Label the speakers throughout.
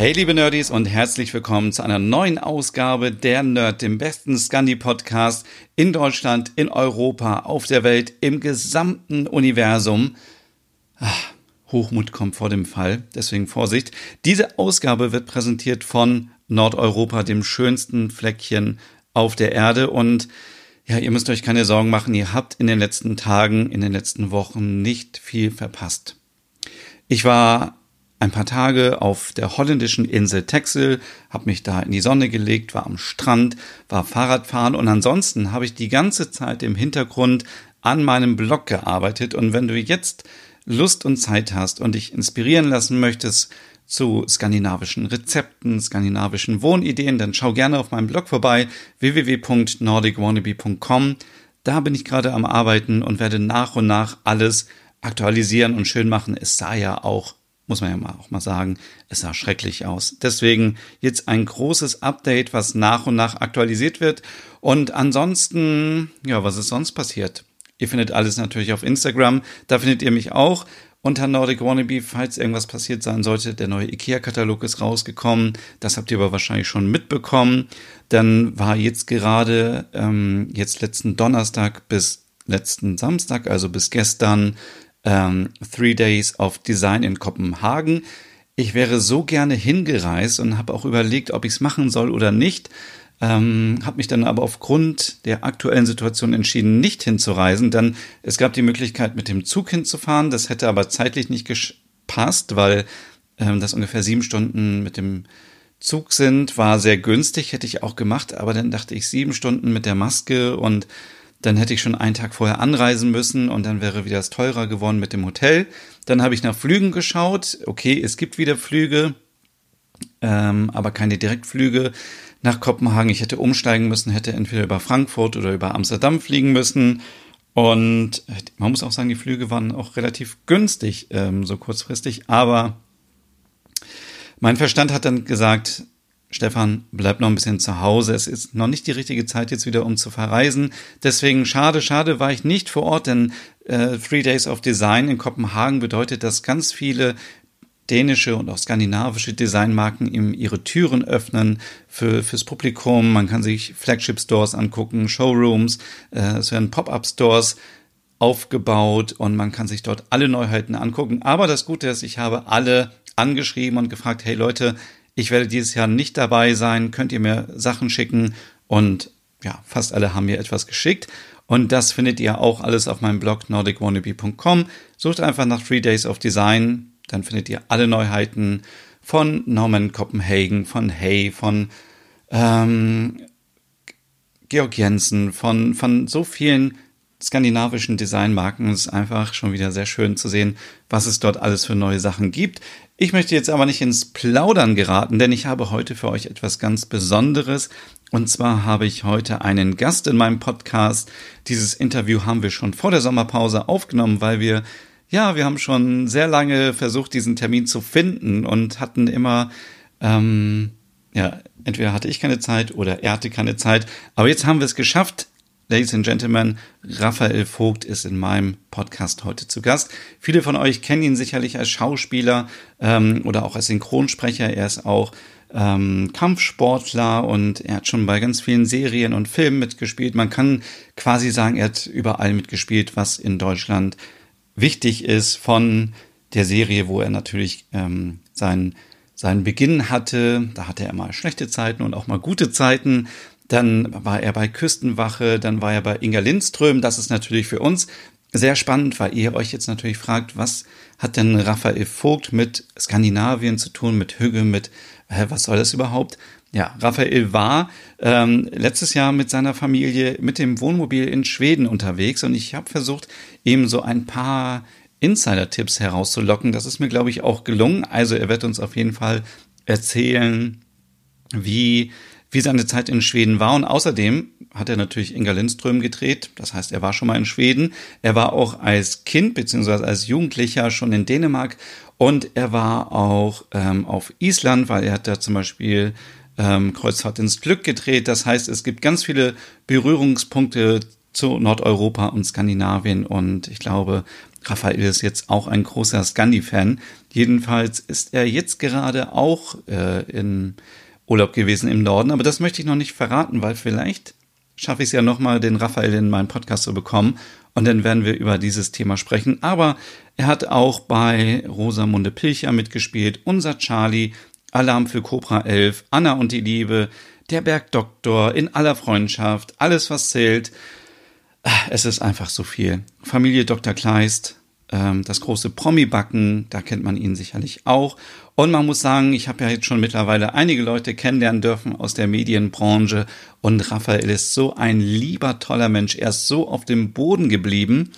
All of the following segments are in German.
Speaker 1: Hey liebe Nerdies und herzlich willkommen zu einer neuen Ausgabe der Nerd, dem besten Scandi-Podcast in Deutschland, in Europa, auf der Welt, im gesamten Universum. Ach, Hochmut kommt vor dem Fall, deswegen Vorsicht. Diese Ausgabe wird präsentiert von Nordeuropa, dem schönsten Fleckchen auf der Erde und ja, ihr müsst euch keine Sorgen machen, ihr habt in den letzten Tagen, in den letzten Wochen nicht viel verpasst. Ich war ein paar Tage auf der holländischen Insel Texel, habe mich da in die Sonne gelegt, war am Strand, war Fahrradfahren und ansonsten habe ich die ganze Zeit im Hintergrund an meinem Blog gearbeitet und wenn du jetzt Lust und Zeit hast und dich inspirieren lassen möchtest zu skandinavischen Rezepten, skandinavischen Wohnideen, dann schau gerne auf meinem Blog vorbei www.nordicwannabe.com. Da bin ich gerade am Arbeiten und werde nach und nach alles aktualisieren und schön machen. Es sah ja auch muss man ja auch mal sagen, es sah schrecklich aus. Deswegen jetzt ein großes Update, was nach und nach aktualisiert wird. Und ansonsten, ja, was ist sonst passiert? Ihr findet alles natürlich auf Instagram. Da findet ihr mich auch unter Nordic Wannabe, falls irgendwas passiert sein sollte. Der neue IKEA-Katalog ist rausgekommen. Das habt ihr aber wahrscheinlich schon mitbekommen. Dann war jetzt gerade, ähm, jetzt letzten Donnerstag bis letzten Samstag, also bis gestern, ähm, Three Days of Design in Kopenhagen. Ich wäre so gerne hingereist und habe auch überlegt, ob ich es machen soll oder nicht. Ähm, habe mich dann aber aufgrund der aktuellen Situation entschieden, nicht hinzureisen, denn es gab die Möglichkeit, mit dem Zug hinzufahren. Das hätte aber zeitlich nicht gepasst, weil ähm, das ungefähr sieben Stunden mit dem Zug sind. War sehr günstig, hätte ich auch gemacht, aber dann dachte ich sieben Stunden mit der Maske und dann hätte ich schon einen Tag vorher anreisen müssen und dann wäre wieder das teurer geworden mit dem Hotel. Dann habe ich nach Flügen geschaut. Okay, es gibt wieder Flüge, ähm, aber keine Direktflüge nach Kopenhagen. Ich hätte umsteigen müssen, hätte entweder über Frankfurt oder über Amsterdam fliegen müssen. Und man muss auch sagen, die Flüge waren auch relativ günstig, ähm, so kurzfristig. Aber mein Verstand hat dann gesagt, Stefan, bleib noch ein bisschen zu Hause. Es ist noch nicht die richtige Zeit jetzt wieder, um zu verreisen. Deswegen schade, schade war ich nicht vor Ort, denn äh, Three Days of Design in Kopenhagen bedeutet, dass ganz viele dänische und auch skandinavische Designmarken ihm ihre Türen öffnen für, fürs Publikum. Man kann sich Flagship Stores angucken, Showrooms, äh, es werden Pop-up Stores aufgebaut und man kann sich dort alle Neuheiten angucken. Aber das Gute ist, ich habe alle angeschrieben und gefragt, hey Leute, ich werde dieses Jahr nicht dabei sein. Könnt ihr mir Sachen schicken? Und ja, fast alle haben mir etwas geschickt. Und das findet ihr auch alles auf meinem Blog nordicwannabe.com. Sucht einfach nach Three Days of Design. Dann findet ihr alle Neuheiten von Norman Copenhagen, von Hay, von ähm, Georg Jensen, von, von so vielen skandinavischen Designmarken. Es ist einfach schon wieder sehr schön zu sehen, was es dort alles für neue Sachen gibt. Ich möchte jetzt aber nicht ins Plaudern geraten, denn ich habe heute für euch etwas ganz Besonderes. Und zwar habe ich heute einen Gast in meinem Podcast. Dieses Interview haben wir schon vor der Sommerpause aufgenommen, weil wir, ja, wir haben schon sehr lange versucht, diesen Termin zu finden und hatten immer, ähm, ja, entweder hatte ich keine Zeit oder er hatte keine Zeit. Aber jetzt haben wir es geschafft. Ladies and Gentlemen, Raphael Vogt ist in meinem Podcast heute zu Gast. Viele von euch kennen ihn sicherlich als Schauspieler ähm, oder auch als Synchronsprecher. Er ist auch ähm, Kampfsportler und er hat schon bei ganz vielen Serien und Filmen mitgespielt. Man kann quasi sagen, er hat überall mitgespielt, was in Deutschland wichtig ist von der Serie, wo er natürlich ähm, seinen seinen Beginn hatte. Da hatte er mal schlechte Zeiten und auch mal gute Zeiten. Dann war er bei Küstenwache, dann war er bei Inga Lindström. Das ist natürlich für uns sehr spannend, weil ihr euch jetzt natürlich fragt, was hat denn Raphael Vogt mit Skandinavien zu tun, mit Hügge, mit, hä, was soll das überhaupt? Ja, Raphael war ähm, letztes Jahr mit seiner Familie mit dem Wohnmobil in Schweden unterwegs und ich habe versucht, ihm so ein paar Insider-Tipps herauszulocken. Das ist mir, glaube ich, auch gelungen. Also er wird uns auf jeden Fall erzählen, wie, wie seine Zeit in Schweden war. Und außerdem hat er natürlich Inga Lindström gedreht. Das heißt, er war schon mal in Schweden. Er war auch als Kind beziehungsweise als Jugendlicher schon in Dänemark und er war auch ähm, auf Island, weil er hat da zum Beispiel ähm, Kreuzfahrt ins Glück gedreht. Das heißt, es gibt ganz viele Berührungspunkte zu Nordeuropa und Skandinavien und ich glaube, Raphael ist jetzt auch ein großer Scandi-Fan. Jedenfalls ist er jetzt gerade auch äh, in Urlaub gewesen im Norden, aber das möchte ich noch nicht verraten, weil vielleicht schaffe ich es ja nochmal, den Raphael in meinen Podcast zu bekommen und dann werden wir über dieses Thema sprechen. Aber er hat auch bei Rosamunde Pilcher mitgespielt, unser Charlie, Alarm für Cobra 11, Anna und die Liebe, der Bergdoktor, in aller Freundschaft, alles was zählt. Es ist einfach so viel. Familie Dr. Kleist, ähm, das große Promi-Backen, da kennt man ihn sicherlich auch. Und man muss sagen, ich habe ja jetzt schon mittlerweile einige Leute kennenlernen dürfen aus der Medienbranche und Raphael ist so ein lieber, toller Mensch. Er ist so auf dem Boden geblieben.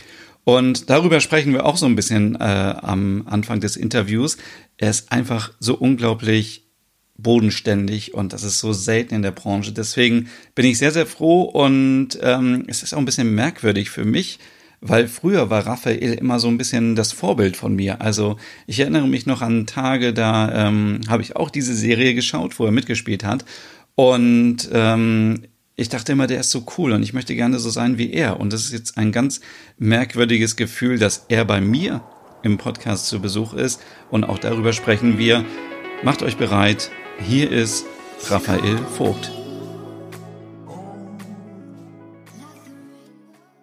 Speaker 1: Und darüber sprechen wir auch so ein bisschen äh, am Anfang des Interviews. Er ist einfach so unglaublich bodenständig und das ist so selten in der Branche. Deswegen bin ich sehr, sehr froh und ähm, es ist auch ein bisschen merkwürdig für mich, weil früher war Raphael immer so ein bisschen das Vorbild von mir. Also ich erinnere mich noch an Tage, da ähm, habe ich auch diese Serie geschaut, wo er mitgespielt hat. Und ähm, ich dachte immer, der ist so cool und ich möchte gerne so sein wie er. Und das ist jetzt ein ganz merkwürdiges Gefühl, dass er bei mir im Podcast zu Besuch ist. Und auch darüber sprechen wir. Macht euch bereit. Hier ist Raphael Vogt.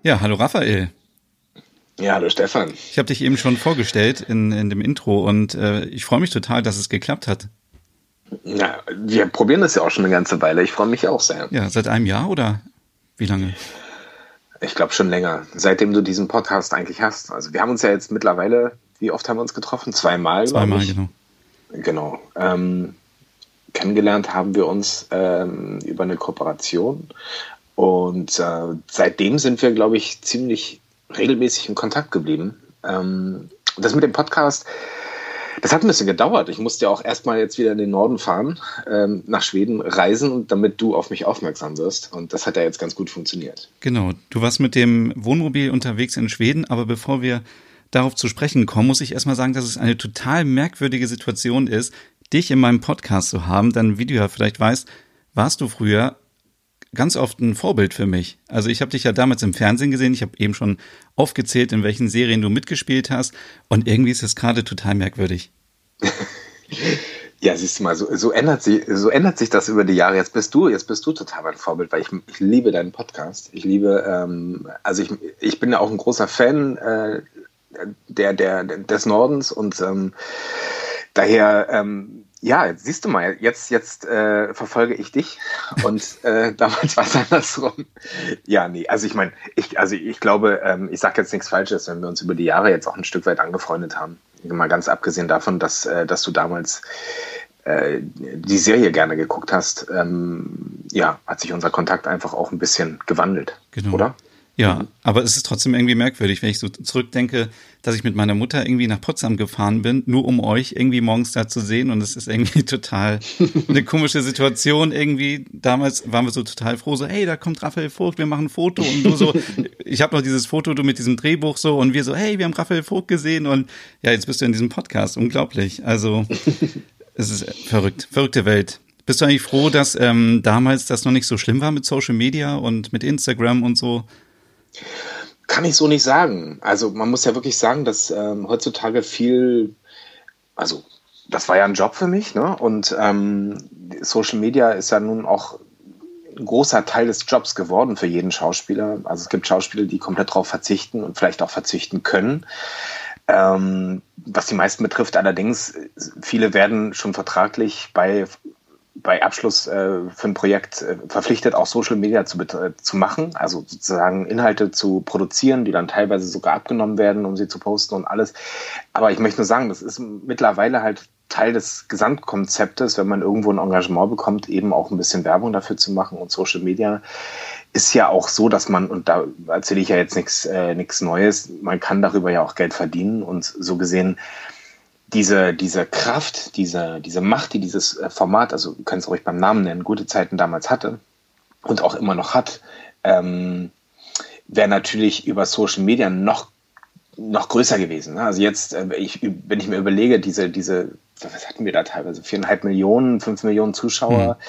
Speaker 1: Ja, hallo Raphael.
Speaker 2: Ja, hallo Stefan.
Speaker 1: Ich habe dich eben schon vorgestellt in, in dem Intro und äh, ich freue mich total, dass es geklappt hat.
Speaker 2: Ja, wir probieren das ja auch schon eine ganze Weile. Ich freue mich auch sehr.
Speaker 1: Ja, seit einem Jahr oder wie lange?
Speaker 2: Ich glaube schon länger, seitdem du diesen Podcast eigentlich hast. Also wir haben uns ja jetzt mittlerweile, wie oft haben wir uns getroffen? Zweimal.
Speaker 1: Zweimal, genau.
Speaker 2: Genau. Ähm, kennengelernt haben wir uns ähm, über eine Kooperation und äh, seitdem sind wir, glaube ich, ziemlich regelmäßig in Kontakt geblieben. Ähm, das mit dem Podcast, das hat ein bisschen gedauert. Ich musste ja auch erstmal jetzt wieder in den Norden fahren, ähm, nach Schweden reisen, damit du auf mich aufmerksam wirst. Und das hat ja jetzt ganz gut funktioniert.
Speaker 1: Genau. Du warst mit dem Wohnmobil unterwegs in Schweden, aber bevor wir darauf zu sprechen kommen, muss ich erstmal sagen, dass es eine total merkwürdige Situation ist, dich in meinem Podcast zu haben. Denn wie du ja vielleicht weißt, warst du früher ganz oft ein Vorbild für mich. Also ich habe dich ja damals im Fernsehen gesehen, ich habe eben schon aufgezählt, in welchen Serien du mitgespielt hast und irgendwie ist es gerade total merkwürdig.
Speaker 2: Ja, siehst du mal, so, so, ändert sich, so ändert sich das über die Jahre. Jetzt bist du, jetzt bist du total mein Vorbild, weil ich, ich liebe deinen Podcast. Ich liebe, ähm, also ich, ich bin ja auch ein großer Fan äh, der, der, des Nordens und ähm, daher ähm, ja, jetzt siehst du mal, jetzt, jetzt äh, verfolge ich dich und äh, damals war es andersrum. Ja, nee, also ich meine, ich, also ich glaube, ähm, ich sage jetzt nichts Falsches, wenn wir uns über die Jahre jetzt auch ein Stück weit angefreundet haben. Mal ganz abgesehen davon, dass, äh, dass du damals äh, die Serie gerne geguckt hast, ähm, ja, hat sich unser Kontakt einfach auch ein bisschen gewandelt, genau. oder?
Speaker 1: Ja, mhm. aber es ist trotzdem irgendwie merkwürdig, wenn ich so zurückdenke, dass ich mit meiner Mutter irgendwie nach Potsdam gefahren bin, nur um euch irgendwie morgens da zu sehen. Und es ist irgendwie total eine komische Situation. Irgendwie, damals waren wir so total froh, so, hey, da kommt Raphael Vogt, wir machen ein Foto. Und du so, ich habe noch dieses Foto, du mit diesem Drehbuch so, und wir so, hey, wir haben Raphael Vogt gesehen. Und ja, jetzt bist du in diesem Podcast. Unglaublich. Also, es ist verrückt, verrückte Welt. Bist du eigentlich froh, dass ähm, damals das noch nicht so schlimm war mit Social Media und mit Instagram und so?
Speaker 2: Kann ich so nicht sagen. Also man muss ja wirklich sagen, dass ähm, heutzutage viel, also das war ja ein Job für mich, ne? Und ähm, Social Media ist ja nun auch ein großer Teil des Jobs geworden für jeden Schauspieler. Also es gibt Schauspieler, die komplett darauf verzichten und vielleicht auch verzichten können. Ähm, was die meisten betrifft, allerdings, viele werden schon vertraglich bei bei Abschluss äh, für ein Projekt äh, verpflichtet, auch Social Media zu, äh, zu machen, also sozusagen Inhalte zu produzieren, die dann teilweise sogar abgenommen werden, um sie zu posten und alles. Aber ich möchte nur sagen, das ist mittlerweile halt Teil des Gesamtkonzeptes, wenn man irgendwo ein Engagement bekommt, eben auch ein bisschen Werbung dafür zu machen. Und Social Media ist ja auch so, dass man, und da erzähle ich ja jetzt nichts äh, nichts Neues, man kann darüber ja auch Geld verdienen und so gesehen diese, diese Kraft, diese, diese Macht, die dieses äh, Format, also du kannst es ruhig beim Namen nennen, gute Zeiten damals hatte und auch immer noch hat, ähm, wäre natürlich über Social Media noch noch größer gewesen. Ne? Also jetzt, äh, ich, wenn ich mir überlege, diese, diese, was hatten wir da teilweise? Viereinhalb Millionen, fünf Millionen Zuschauer. Mhm.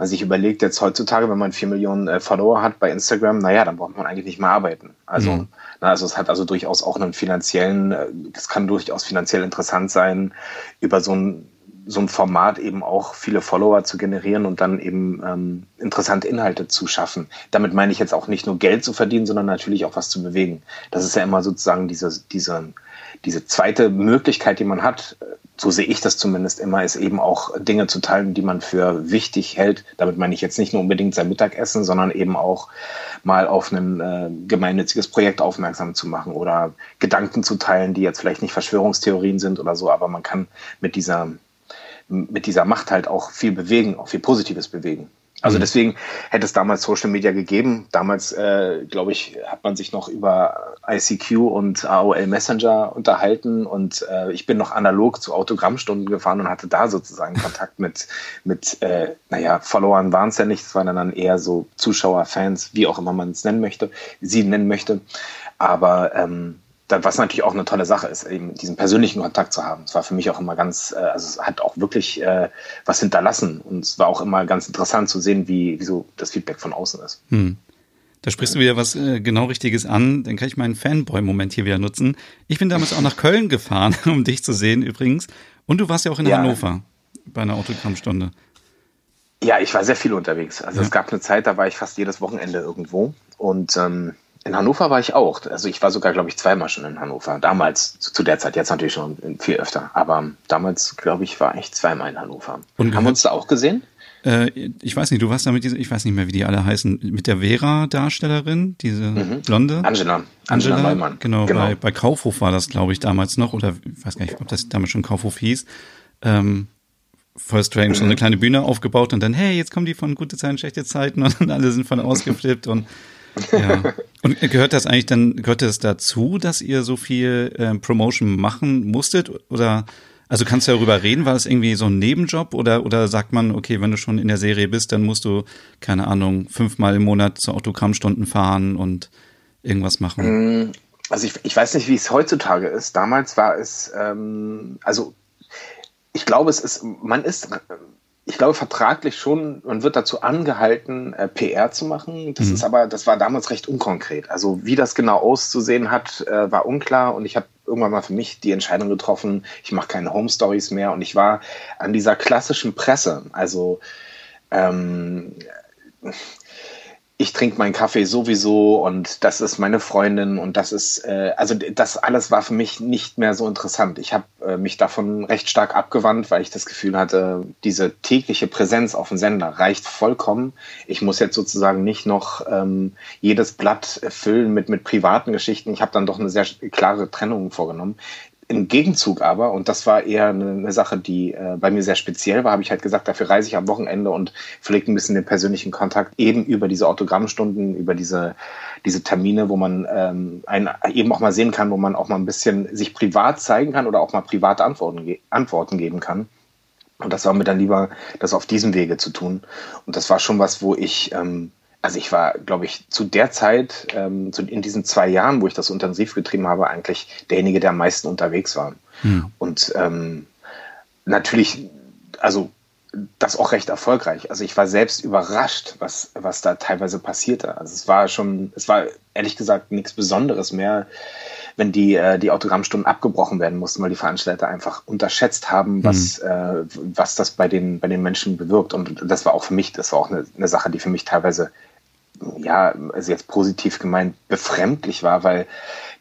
Speaker 2: Also ich überlege jetzt heutzutage, wenn man vier Millionen äh, Follower hat bei Instagram, naja, dann braucht man eigentlich nicht mehr arbeiten. Also, mhm. na, also es hat also durchaus auch einen finanziellen, äh, es kann durchaus finanziell interessant sein, über so ein so ein Format eben auch viele Follower zu generieren und dann eben ähm, interessante Inhalte zu schaffen. Damit meine ich jetzt auch nicht nur Geld zu verdienen, sondern natürlich auch was zu bewegen. Das ist ja immer sozusagen diese, diese, diese zweite Möglichkeit, die man hat, so sehe ich das zumindest immer, ist eben auch Dinge zu teilen, die man für wichtig hält. Damit meine ich jetzt nicht nur unbedingt sein Mittagessen, sondern eben auch mal auf ein äh, gemeinnütziges Projekt aufmerksam zu machen oder Gedanken zu teilen, die jetzt vielleicht nicht Verschwörungstheorien sind oder so, aber man kann mit dieser mit dieser Macht halt auch viel bewegen, auch viel Positives bewegen. Also mhm. deswegen hätte es damals Social Media gegeben. Damals, äh, glaube ich, hat man sich noch über ICQ und AOL Messenger unterhalten und äh, ich bin noch analog zu Autogrammstunden gefahren und hatte da sozusagen Kontakt mit, mit äh, naja, Followern waren es ja nicht, es waren dann eher so Zuschauer, Fans, wie auch immer man es nennen möchte, sie nennen möchte. Aber ähm, was natürlich auch eine tolle Sache ist, eben diesen persönlichen Kontakt zu haben. Es war für mich auch immer ganz, äh, also es hat auch wirklich äh, was hinterlassen und es war auch immer ganz interessant zu sehen, wie, wie so das Feedback von außen ist. Hm.
Speaker 1: Da sprichst du wieder was äh, genau Richtiges an. Dann kann ich meinen Fanboy-Moment hier wieder nutzen. Ich bin damals auch nach Köln gefahren, um dich zu sehen übrigens. Und du warst ja auch in ja. Hannover bei einer Autogrammstunde.
Speaker 2: Ja, ich war sehr viel unterwegs. Also ja. es gab eine Zeit, da war ich fast jedes Wochenende irgendwo. Und ähm, in Hannover war ich auch. Also ich war sogar, glaube ich, zweimal schon in Hannover. Damals, zu, zu der Zeit, jetzt natürlich schon viel öfter. Aber damals, glaube ich, war ich zweimal in Hannover. Und Haben wir uns da auch gesehen?
Speaker 1: Äh, ich weiß nicht, du warst da mit dieser, ich weiß nicht mehr, wie die alle heißen, mit der Vera-Darstellerin, diese mhm. Blonde.
Speaker 2: Angela. Angela, Angela Neumann.
Speaker 1: Genau, genau. Bei, bei Kaufhof war das, glaube ich, damals noch, oder ich weiß gar nicht, ob das damals schon Kaufhof hieß. Ähm, voll strange, mhm. so eine mhm. kleine Bühne aufgebaut und dann, hey, jetzt kommen die von gute Zeiten, schlechte Zeiten und alle sind von ausgeflippt und ja. Und gehört das eigentlich dann, gehört das dazu, dass ihr so viel äh, Promotion machen musstet? Oder also kannst du darüber reden, war das irgendwie so ein Nebenjob oder, oder sagt man, okay, wenn du schon in der Serie bist, dann musst du, keine Ahnung, fünfmal im Monat zu Autogrammstunden fahren und irgendwas machen?
Speaker 2: Mm, also ich, ich weiß nicht, wie es heutzutage ist. Damals war es, ähm, also ich glaube, es ist, man ist ich glaube, vertraglich schon, man wird dazu angehalten, äh, PR zu machen. Das mhm. ist aber, das war damals recht unkonkret. Also wie das genau auszusehen hat, äh, war unklar und ich habe irgendwann mal für mich die Entscheidung getroffen, ich mache keine Home Stories mehr und ich war an dieser klassischen Presse, also ähm, ich trinke meinen Kaffee sowieso und das ist meine Freundin und das ist, äh, also das alles war für mich nicht mehr so interessant. Ich habe äh, mich davon recht stark abgewandt, weil ich das Gefühl hatte, diese tägliche Präsenz auf dem Sender reicht vollkommen. Ich muss jetzt sozusagen nicht noch ähm, jedes Blatt füllen mit, mit privaten Geschichten. Ich habe dann doch eine sehr klare Trennung vorgenommen. Im Gegenzug aber, und das war eher eine, eine Sache, die äh, bei mir sehr speziell war, habe ich halt gesagt, dafür reise ich am Wochenende und pflege ein bisschen den persönlichen Kontakt eben über diese Autogrammstunden, über diese, diese Termine, wo man ähm, einen eben auch mal sehen kann, wo man auch mal ein bisschen sich privat zeigen kann oder auch mal private Antworten, Antworten geben kann. Und das war mir dann lieber, das auf diesem Wege zu tun. Und das war schon was, wo ich ähm, also ich war, glaube ich, zu der Zeit, ähm, zu, in diesen zwei Jahren, wo ich das intensiv getrieben habe, eigentlich derjenige, der am meisten unterwegs war. Hm. Und ähm, natürlich, also das auch recht erfolgreich. Also ich war selbst überrascht, was, was da teilweise passierte. Also es war schon, es war ehrlich gesagt nichts Besonderes mehr, wenn die, äh, die Autogrammstunden abgebrochen werden mussten, weil die Veranstalter einfach unterschätzt haben, was, mhm. äh, was das bei den, bei den Menschen bewirkt. Und das war auch für mich, das war auch eine, eine Sache, die für mich teilweise ja, also jetzt positiv gemeint, befremdlich war, weil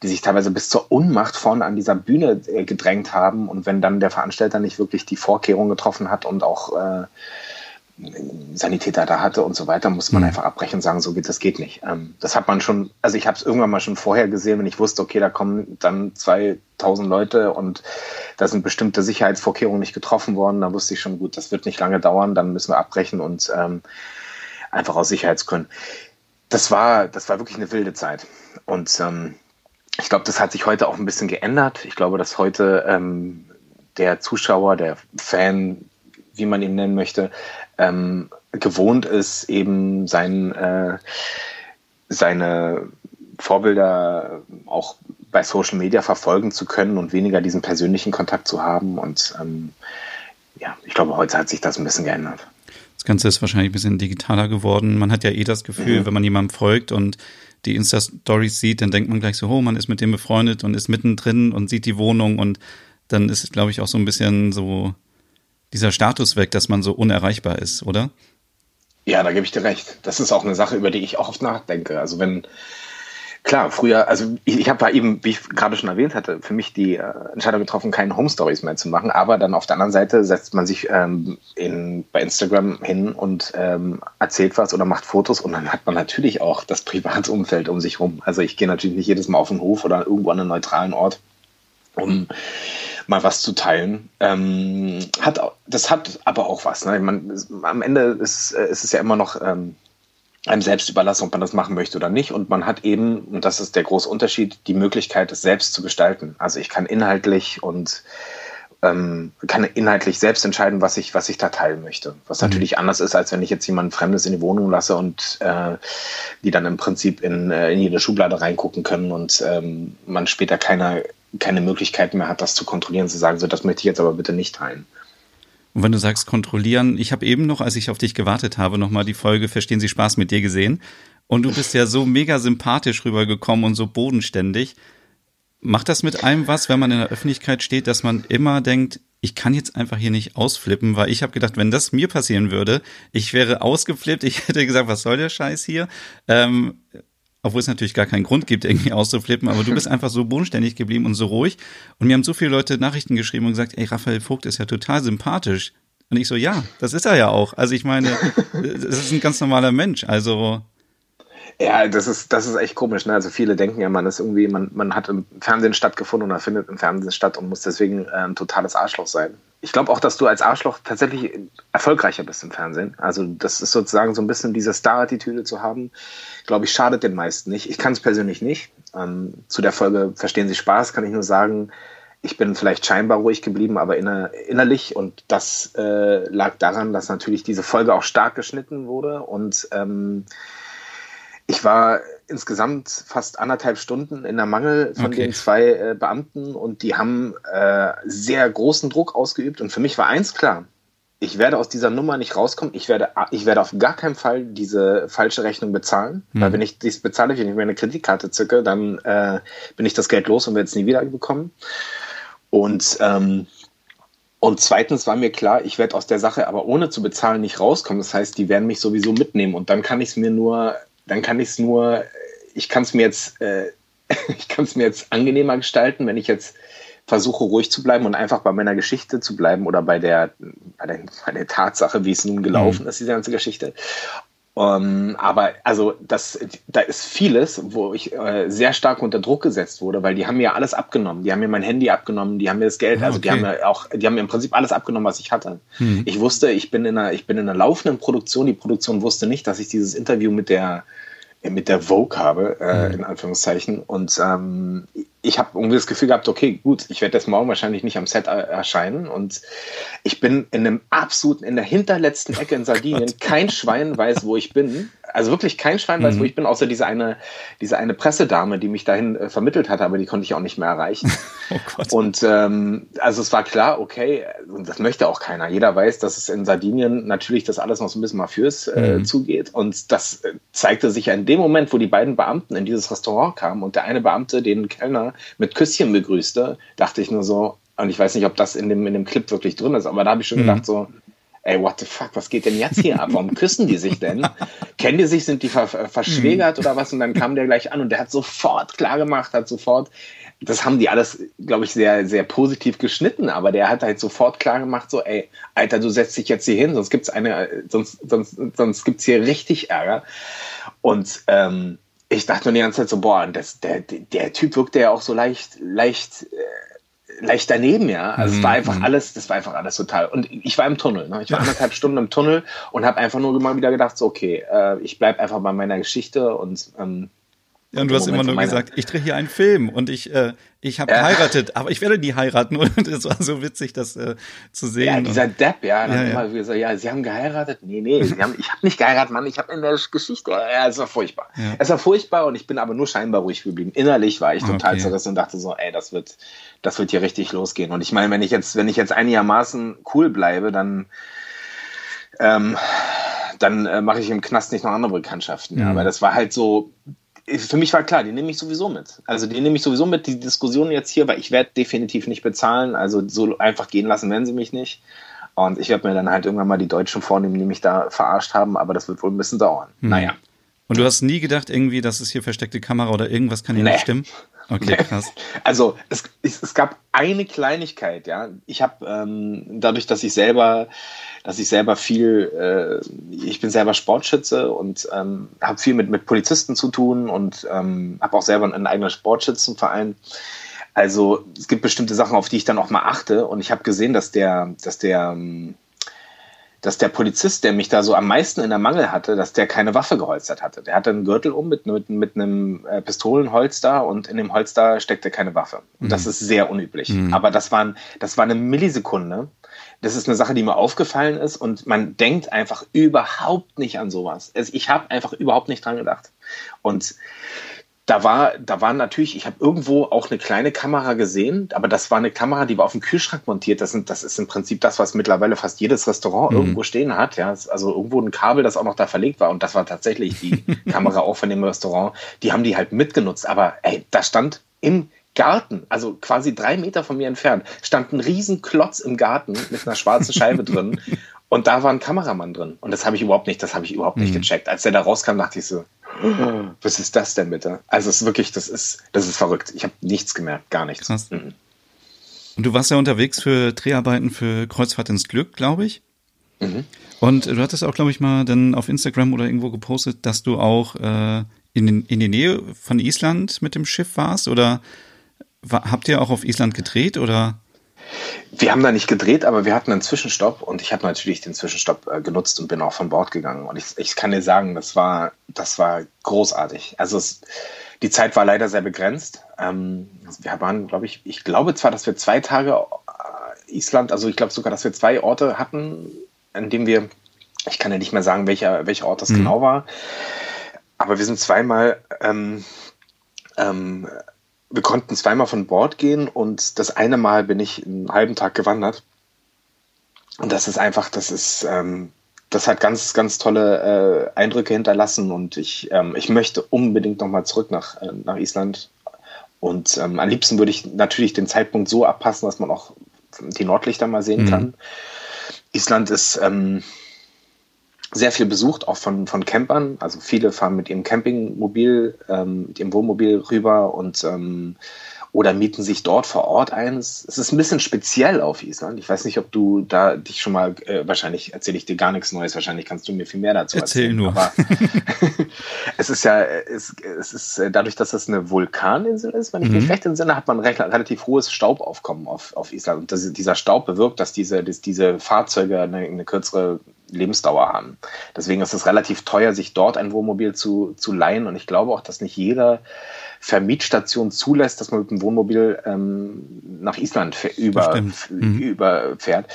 Speaker 2: die sich teilweise bis zur Unmacht vorne an dieser Bühne äh, gedrängt haben und wenn dann der Veranstalter nicht wirklich die Vorkehrungen getroffen hat und auch äh, Sanitäter da hatte und so weiter, muss man mhm. einfach abbrechen und sagen, so geht das geht nicht. Ähm, das hat man schon, also ich habe es irgendwann mal schon vorher gesehen, wenn ich wusste, okay, da kommen dann 2000 Leute und da sind bestimmte Sicherheitsvorkehrungen nicht getroffen worden, da wusste ich schon, gut, das wird nicht lange dauern, dann müssen wir abbrechen und ähm, einfach aus Sicherheitsgründen das war, das war wirklich eine wilde Zeit. Und ähm, ich glaube, das hat sich heute auch ein bisschen geändert. Ich glaube, dass heute ähm, der Zuschauer, der Fan, wie man ihn nennen möchte, ähm, gewohnt ist, eben sein, äh, seine Vorbilder auch bei Social Media verfolgen zu können und weniger diesen persönlichen Kontakt zu haben. Und ähm, ja, ich glaube, heute hat sich das ein bisschen geändert.
Speaker 1: Das Ganze ist wahrscheinlich ein bisschen digitaler geworden. Man hat ja eh das Gefühl, mhm. wenn man jemandem folgt und die Insta-Stories sieht, dann denkt man gleich so, oh, man ist mit dem befreundet und ist mittendrin und sieht die Wohnung und dann ist, glaube ich, auch so ein bisschen so dieser Status weg, dass man so unerreichbar ist, oder?
Speaker 2: Ja, da gebe ich dir recht. Das ist auch eine Sache, über die ich auch oft nachdenke. Also wenn, klar, früher, also ich, ich habe eben, wie ich gerade schon erwähnt hatte, für mich die äh, Entscheidung getroffen, keine Home Stories mehr zu machen. Aber dann auf der anderen Seite setzt man sich ähm, in, bei Instagram hin und ähm, erzählt was oder macht Fotos und dann hat man natürlich auch das private Umfeld um sich rum. Also ich gehe natürlich nicht jedes Mal auf den Hof oder irgendwo an einen neutralen Ort, um mal was zu teilen. Ähm, hat, das hat aber auch was. Ne? Man, am Ende ist, äh, ist es ja immer noch ähm, einem selbst überlassen, ob man das machen möchte oder nicht. Und man hat eben, und das ist der große Unterschied, die Möglichkeit, es selbst zu gestalten. Also ich kann inhaltlich und ähm, kann inhaltlich selbst entscheiden, was ich, was ich da teilen möchte. Was mhm. natürlich anders ist, als wenn ich jetzt jemanden Fremdes in die Wohnung lasse und äh, die dann im Prinzip in, äh, in jede Schublade reingucken können und ähm, man später keine, keine Möglichkeit mehr hat, das zu kontrollieren, zu sagen, so das möchte ich jetzt aber bitte nicht teilen.
Speaker 1: Und wenn du sagst kontrollieren, ich habe eben noch, als ich auf dich gewartet habe, nochmal die Folge Verstehen Sie Spaß mit dir gesehen. Und du bist ja so mega sympathisch rübergekommen und so bodenständig. Macht das mit einem was, wenn man in der Öffentlichkeit steht, dass man immer denkt, ich kann jetzt einfach hier nicht ausflippen, weil ich habe gedacht, wenn das mir passieren würde, ich wäre ausgeflippt, ich hätte gesagt, was soll der Scheiß hier? Ähm, obwohl es natürlich gar keinen Grund gibt, irgendwie auszuflippen, aber du bist einfach so bodenständig geblieben und so ruhig. Und mir haben so viele Leute Nachrichten geschrieben und gesagt, ey, Raphael Vogt ist ja total sympathisch. Und ich so, ja, das ist er ja auch. Also ich meine, das ist ein ganz normaler Mensch. Also
Speaker 2: ja, das ist, das ist echt komisch. Ne? Also viele denken ja, man ist irgendwie, man, man hat im Fernsehen stattgefunden oder findet im Fernsehen statt und muss deswegen äh, ein totales Arschloch sein. Ich glaube auch, dass du als Arschloch tatsächlich erfolgreicher bist im Fernsehen. Also das ist sozusagen so ein bisschen diese Star-Attitüde zu haben, glaube ich, schadet den meisten nicht. Ich kann es persönlich nicht. Ähm, zu der Folge Verstehen Sie Spaß kann ich nur sagen, ich bin vielleicht scheinbar ruhig geblieben, aber inner, innerlich und das äh, lag daran, dass natürlich diese Folge auch stark geschnitten wurde und ähm, ich war insgesamt fast anderthalb Stunden in der Mangel von okay. den zwei äh, Beamten und die haben äh, sehr großen Druck ausgeübt. Und für mich war eins klar, ich werde aus dieser Nummer nicht rauskommen. Ich werde, ich werde auf gar keinen Fall diese falsche Rechnung bezahlen. Mhm. Weil wenn ich dies bezahle, wenn ich mir eine Kreditkarte zücke, dann äh, bin ich das Geld los und werde es nie wieder bekommen. Und ähm, und zweitens war mir klar, ich werde aus der Sache aber ohne zu bezahlen nicht rauskommen. Das heißt, die werden mich sowieso mitnehmen und dann kann ich es mir nur dann kann ich es nur, ich kann es mir jetzt, äh, ich kann es mir jetzt angenehmer gestalten, wenn ich jetzt versuche ruhig zu bleiben und einfach bei meiner Geschichte zu bleiben oder bei der, bei der, bei der Tatsache, wie es nun gelaufen mhm. ist, diese ganze Geschichte. Um, ähm, aber also das, da ist vieles, wo ich äh, sehr stark unter Druck gesetzt wurde, weil die haben mir alles abgenommen. Die haben mir mein Handy abgenommen, die haben mir das Geld, ah, also okay. die haben mir auch, die haben mir im Prinzip alles abgenommen, was ich hatte. Hm. Ich wusste, ich bin in einer, ich bin in einer laufenden Produktion. Die Produktion wusste nicht, dass ich dieses Interview mit der mit der Vogue habe, äh, mhm. in Anführungszeichen. Und ähm, ich habe irgendwie das Gefühl gehabt, okay, gut, ich werde jetzt morgen wahrscheinlich nicht am Set erscheinen. Und ich bin in einem absoluten, in der hinterletzten Ecke in Sardinien. Kein Schwein weiß, wo ich bin. Also wirklich kein Schwein weiß, mhm. wo ich bin, außer diese eine, diese eine Pressedame, die mich dahin äh, vermittelt hat, aber die konnte ich auch nicht mehr erreichen. oh Gott. Und ähm, also es war klar, okay, und das möchte auch keiner. Jeder weiß, dass es in Sardinien natürlich das alles noch so ein bisschen mafiös äh, mhm. zugeht. Und das äh, zeigte sich ja in dem Moment, wo die beiden Beamten in dieses Restaurant kamen und der eine Beamte den Kellner mit Küsschen begrüßte, dachte ich nur so, und ich weiß nicht, ob das in dem, in dem Clip wirklich drin ist, aber da habe ich schon mhm. gedacht, so, ey, what the fuck, was geht denn jetzt hier ab? Warum küssen die sich denn? Kennen die sich, sind die ver verschwägert mhm. oder was? Und dann kam der gleich an und der hat sofort klar gemacht, hat sofort, das haben die alles, glaube ich, sehr, sehr positiv geschnitten, aber der hat halt sofort klar gemacht, so, ey, Alter, du setzt dich jetzt hier hin, sonst gibt's eine, sonst, sonst, sonst gibt's hier richtig Ärger. Und ähm, ich dachte mir die ganze Zeit so, boah, das, der, der Typ wirkte ja auch so leicht, leicht, äh, leicht daneben, ja. Also mhm. es war einfach mhm. alles, das war einfach alles total. Und ich war im Tunnel, ne? Ich war anderthalb Stunden im Tunnel und habe einfach nur immer wieder gedacht, so, okay, äh, ich bleib einfach bei meiner Geschichte und ähm,
Speaker 1: Ja, und du hast immer nur gesagt, ich drehe hier einen Film und ich, äh, ich habe geheiratet, aber ich werde nie heiraten. Und es war so witzig, das äh, zu sehen.
Speaker 2: Ja, dieser Depp, ja, dann ja, immer ja. ja, sie haben geheiratet. Nee, nee, haben, ich habe nicht geheiratet, Mann, ich habe in der Geschichte, ja, es war furchtbar. Ja. Es war furchtbar und ich bin aber nur scheinbar ruhig geblieben. Innerlich war ich total okay. zerrissen und dachte so, ey, das wird, das wird hier richtig losgehen. Und ich meine, wenn ich jetzt, wenn ich jetzt einigermaßen cool bleibe, dann, ähm, dann äh, mache ich im Knast nicht noch andere Bekanntschaften. Mhm. Ja, aber das war halt so, für mich war klar, die nehme ich sowieso mit. Also die nehme ich sowieso mit, die Diskussion jetzt hier, weil ich werde definitiv nicht bezahlen. Also so einfach gehen lassen werden sie mich nicht. Und ich werde mir dann halt irgendwann mal die Deutschen vornehmen, die mich da verarscht haben, aber das wird wohl ein bisschen dauern. Hm. Naja.
Speaker 1: Und du hast nie gedacht, irgendwie, dass es hier versteckte Kamera oder irgendwas kann hier nee. nicht stimmen? Okay, krass.
Speaker 2: Also es, es, es, gab eine Kleinigkeit, ja. Ich habe ähm, dadurch, dass ich selber dass ich selber viel, äh, ich bin selber Sportschütze und ähm, habe viel mit, mit Polizisten zu tun und ähm, habe auch selber einen eigenen Sportschützenverein. Also es gibt bestimmte Sachen, auf die ich dann auch mal achte und ich habe gesehen, dass der, dass der, ähm, dass der Polizist, der mich da so am meisten in der Mangel hatte, dass der keine Waffe geholstert hatte. Der hatte einen Gürtel um mit, mit, mit einem äh, Pistolenholster und in dem Holster steckte keine Waffe. Und mhm. das ist sehr unüblich. Mhm. Aber das, waren, das war eine Millisekunde das ist eine Sache, die mir aufgefallen ist und man denkt einfach überhaupt nicht an sowas. Also ich habe einfach überhaupt nicht dran gedacht. Und da war, da war natürlich, ich habe irgendwo auch eine kleine Kamera gesehen, aber das war eine Kamera, die war auf dem Kühlschrank montiert. Das, sind, das ist im Prinzip das, was mittlerweile fast jedes Restaurant mhm. irgendwo stehen hat. Ja, also irgendwo ein Kabel, das auch noch da verlegt war. Und das war tatsächlich die Kamera auch von dem Restaurant. Die haben die halt mitgenutzt. Aber ey, da stand im Garten, also quasi drei Meter von mir entfernt, stand ein riesen Klotz im Garten mit einer schwarzen Scheibe drin. Und da war ein Kameramann drin. Und das habe ich überhaupt nicht, das habe ich überhaupt nicht mhm. gecheckt. Als der da rauskam, dachte ich so, was ist das denn bitte? Also es ist wirklich, das ist, das ist verrückt. Ich habe nichts gemerkt, gar nichts. Krass. Mhm.
Speaker 1: Und du warst ja unterwegs für Dreharbeiten für Kreuzfahrt ins Glück, glaube ich. Mhm. Und du hattest auch, glaube ich, mal dann auf Instagram oder irgendwo gepostet, dass du auch äh, in, in die Nähe von Island mit dem Schiff warst oder Habt ihr auch auf Island gedreht oder?
Speaker 2: Wir haben da nicht gedreht, aber wir hatten einen Zwischenstopp und ich habe natürlich den Zwischenstopp äh, genutzt und bin auch von Bord gegangen. Und ich, ich kann dir sagen, das war, das war großartig. Also es, die Zeit war leider sehr begrenzt. Ähm, wir waren, glaube ich, ich glaube zwar, dass wir zwei Tage äh, Island, also ich glaube sogar, dass wir zwei Orte hatten, in denen wir, ich kann ja nicht mehr sagen, welcher, welcher Ort das mhm. genau war, aber wir sind zweimal ähm, ähm, wir konnten zweimal von Bord gehen und das eine Mal bin ich einen halben Tag gewandert. Und das ist einfach, das ist, ähm, das hat ganz, ganz tolle äh, Eindrücke hinterlassen und ich, ähm, ich möchte unbedingt nochmal zurück nach, äh, nach Island. Und ähm, am liebsten würde ich natürlich den Zeitpunkt so abpassen, dass man auch die Nordlichter mal sehen mhm. kann. Island ist, ähm, sehr viel besucht, auch von, von Campern. Also viele fahren mit ihrem Campingmobil, ähm, mit ihrem Wohnmobil rüber und ähm, oder mieten sich dort vor Ort eins. Es ist ein bisschen speziell auf Island. Ich weiß nicht, ob du da dich schon mal, äh, wahrscheinlich erzähle ich dir gar nichts Neues, wahrscheinlich kannst du mir viel mehr dazu
Speaker 1: Erzähl erzählen. nur.
Speaker 2: Aber es ist ja, es, es ist äh, dadurch, dass es eine Vulkaninsel ist, wenn ich mhm. mich recht entsinne, hat man recht, relativ hohes Staubaufkommen auf, auf Island. Und das, dieser Staub bewirkt, dass diese, dass diese Fahrzeuge eine, eine kürzere Lebensdauer haben. Deswegen ist es relativ teuer, sich dort ein Wohnmobil zu, zu leihen. Und ich glaube auch, dass nicht jeder Vermietstation zulässt, dass man mit dem Wohnmobil ähm, nach Island über, mhm. überfährt.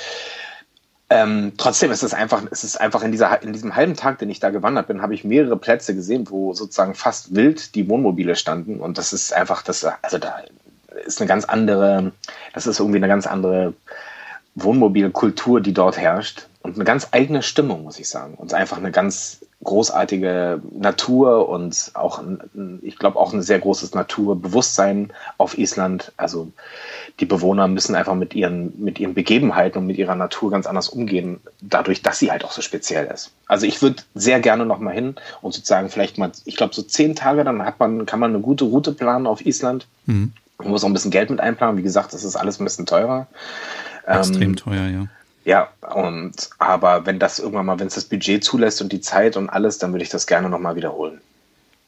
Speaker 2: Ähm, trotzdem ist es einfach, ist es einfach in, dieser, in diesem halben Tag, den ich da gewandert bin, habe ich mehrere Plätze gesehen, wo sozusagen fast wild die Wohnmobile standen. Und das ist einfach, das, also da ist eine ganz andere, das ist irgendwie eine ganz andere Wohnmobilkultur, die dort herrscht und eine ganz eigene Stimmung, muss ich sagen. Und einfach eine ganz großartige Natur und auch, ich glaube, auch ein sehr großes Naturbewusstsein auf Island. Also die Bewohner müssen einfach mit ihren, mit ihren Begebenheiten und mit ihrer Natur ganz anders umgehen, dadurch, dass sie halt auch so speziell ist. Also ich würde sehr gerne noch mal hin und sozusagen vielleicht mal, ich glaube, so zehn Tage, dann hat man, kann man eine gute Route planen auf Island. Mhm. Man muss auch ein bisschen Geld mit einplanen. Wie gesagt, das ist alles ein bisschen teurer.
Speaker 1: Extrem ähm, teuer, ja.
Speaker 2: Ja, und aber wenn das irgendwann mal, wenn es das Budget zulässt und die Zeit und alles, dann würde ich das gerne nochmal wiederholen.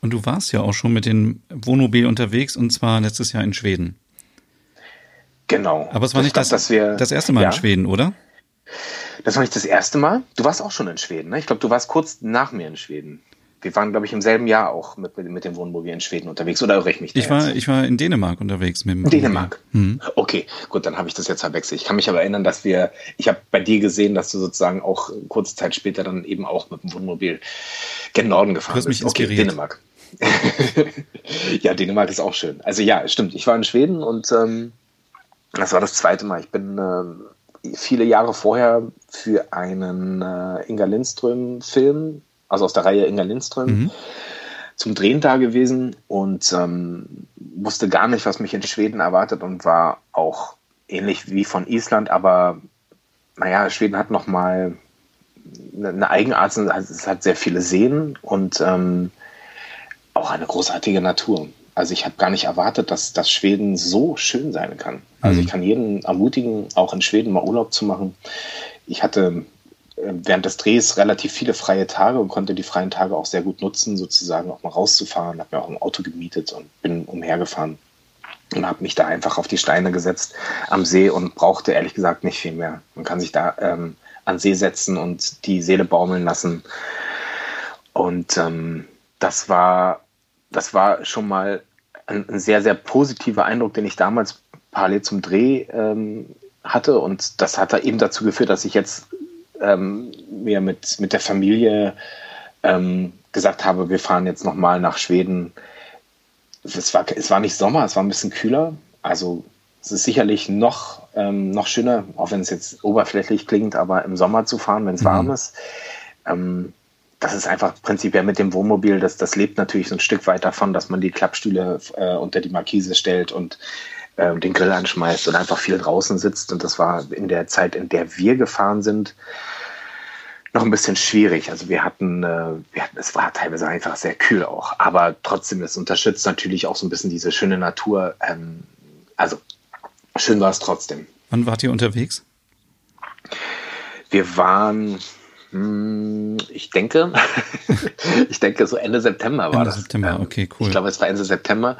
Speaker 1: Und du warst ja auch schon mit dem Wohnmobil unterwegs und zwar letztes Jahr in Schweden.
Speaker 2: Genau.
Speaker 1: Aber es war nicht das, das, wir, das erste Mal ja. in Schweden, oder?
Speaker 2: Das war nicht das erste Mal. Du warst auch schon in Schweden, ne? Ich glaube, du warst kurz nach mir in Schweden. Wir waren, glaube ich, im selben Jahr auch mit, mit, mit dem Wohnmobil in Schweden unterwegs. Oder irre ich mich
Speaker 1: da Ich war, ich war in Dänemark unterwegs mit dem
Speaker 2: Dänemark. Mhm. Okay, gut, dann habe ich das jetzt verwechselt. Ich kann mich aber erinnern, dass wir, ich habe bei dir gesehen, dass du sozusagen auch kurze Zeit später dann eben auch mit dem Wohnmobil gen Norden gefahren
Speaker 1: du hast mich. Inspiriert.
Speaker 2: Okay, Dänemark. ja, Dänemark ist auch schön. Also ja, stimmt. Ich war in Schweden und ähm, das war das zweite Mal. Ich bin äh, viele Jahre vorher für einen äh, Inga Lindström-Film also aus der Reihe Inga Lindström, mhm. zum Drehen da gewesen und ähm, wusste gar nicht, was mich in Schweden erwartet und war auch ähnlich wie von Island, aber naja, Schweden hat nochmal eine Eigenart, es hat sehr viele Seen und ähm, auch eine großartige Natur. Also ich habe gar nicht erwartet, dass, dass Schweden so schön sein kann. Also mhm. ich kann jeden ermutigen, auch in Schweden mal Urlaub zu machen. Ich hatte während des Drehs relativ viele freie Tage und konnte die freien Tage auch sehr gut nutzen, sozusagen auch mal rauszufahren. Habe mir auch ein Auto gemietet und bin umhergefahren und habe mich da einfach auf die Steine gesetzt am See und brauchte ehrlich gesagt nicht viel mehr. Man kann sich da ähm, an See setzen und die Seele baumeln lassen. Und ähm, das war, das war schon mal ein, ein, sehr, sehr positiver Eindruck, den ich damals parallel zum Dreh ähm, hatte. Und das hat da eben dazu geführt, dass ich jetzt ähm, mir mit, mit der Familie ähm, gesagt habe, wir fahren jetzt nochmal nach Schweden. Es war, es war nicht Sommer, es war ein bisschen kühler. Also es ist sicherlich noch, ähm, noch schöner, auch wenn es jetzt oberflächlich klingt, aber im Sommer zu fahren, wenn es mhm. warm ist. Ähm, das ist einfach prinzipiell mit dem Wohnmobil, das, das lebt natürlich so ein Stück weit davon, dass man die Klappstühle äh, unter die Markise stellt und äh, den Grill anschmeißt und einfach viel draußen sitzt. Und das war in der Zeit, in der wir gefahren sind, noch ein bisschen schwierig. Also wir hatten, äh, wir hatten, es war teilweise einfach sehr kühl auch, aber trotzdem, es unterstützt natürlich auch so ein bisschen diese schöne Natur. Ähm, also schön war es trotzdem.
Speaker 1: Wann wart ihr unterwegs?
Speaker 2: Wir waren, hm, ich denke, ich denke so Ende September war Ende das.
Speaker 1: September, ähm, okay, cool.
Speaker 2: Ich glaube, es war Ende September.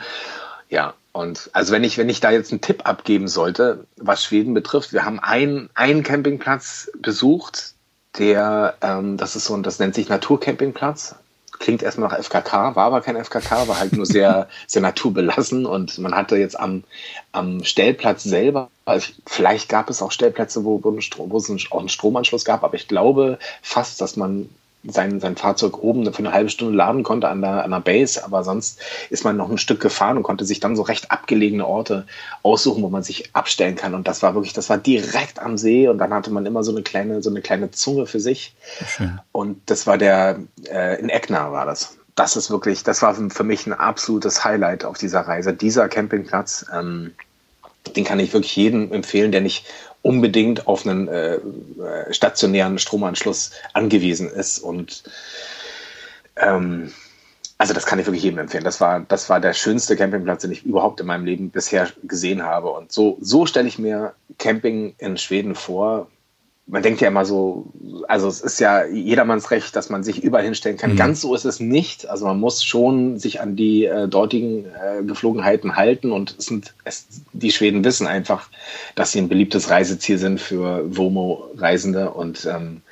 Speaker 2: Ja, und also wenn ich, wenn ich da jetzt einen Tipp abgeben sollte, was Schweden betrifft, wir haben einen, einen Campingplatz besucht, der, ähm, das ist so, das nennt sich Naturcampingplatz. Klingt erstmal nach FKK, war aber kein FKK, war halt nur sehr, sehr naturbelassen und man hatte jetzt am, am Stellplatz selber, also vielleicht gab es auch Stellplätze, wo, wo es auch einen Stromanschluss gab, aber ich glaube fast, dass man sein, sein Fahrzeug oben für eine halbe Stunde laden konnte an der, an der Base, aber sonst ist man noch ein Stück gefahren und konnte sich dann so recht abgelegene Orte aussuchen, wo man sich abstellen kann. Und das war wirklich, das war direkt am See und dann hatte man immer so eine kleine, so eine kleine Zunge für sich. Schön. Und das war der, äh, in Eckner war das. Das ist wirklich, das war für mich ein absolutes Highlight auf dieser Reise. Dieser Campingplatz, ähm, den kann ich wirklich jedem empfehlen, der nicht unbedingt auf einen äh, äh, stationären Stromanschluss angewiesen ist. Und ähm, also das kann ich wirklich jedem empfehlen. Das war, das war der schönste Campingplatz, den ich überhaupt in meinem Leben bisher gesehen habe. Und so, so stelle ich mir Camping in Schweden vor, man denkt ja immer so, also es ist ja jedermanns Recht, dass man sich überall hinstellen kann. Mhm. Ganz so ist es nicht. Also man muss schon sich an die äh, dortigen äh, Geflogenheiten halten und es sind, es, die Schweden wissen einfach, dass sie ein beliebtes Reiseziel sind für WOMO-Reisende und ähm,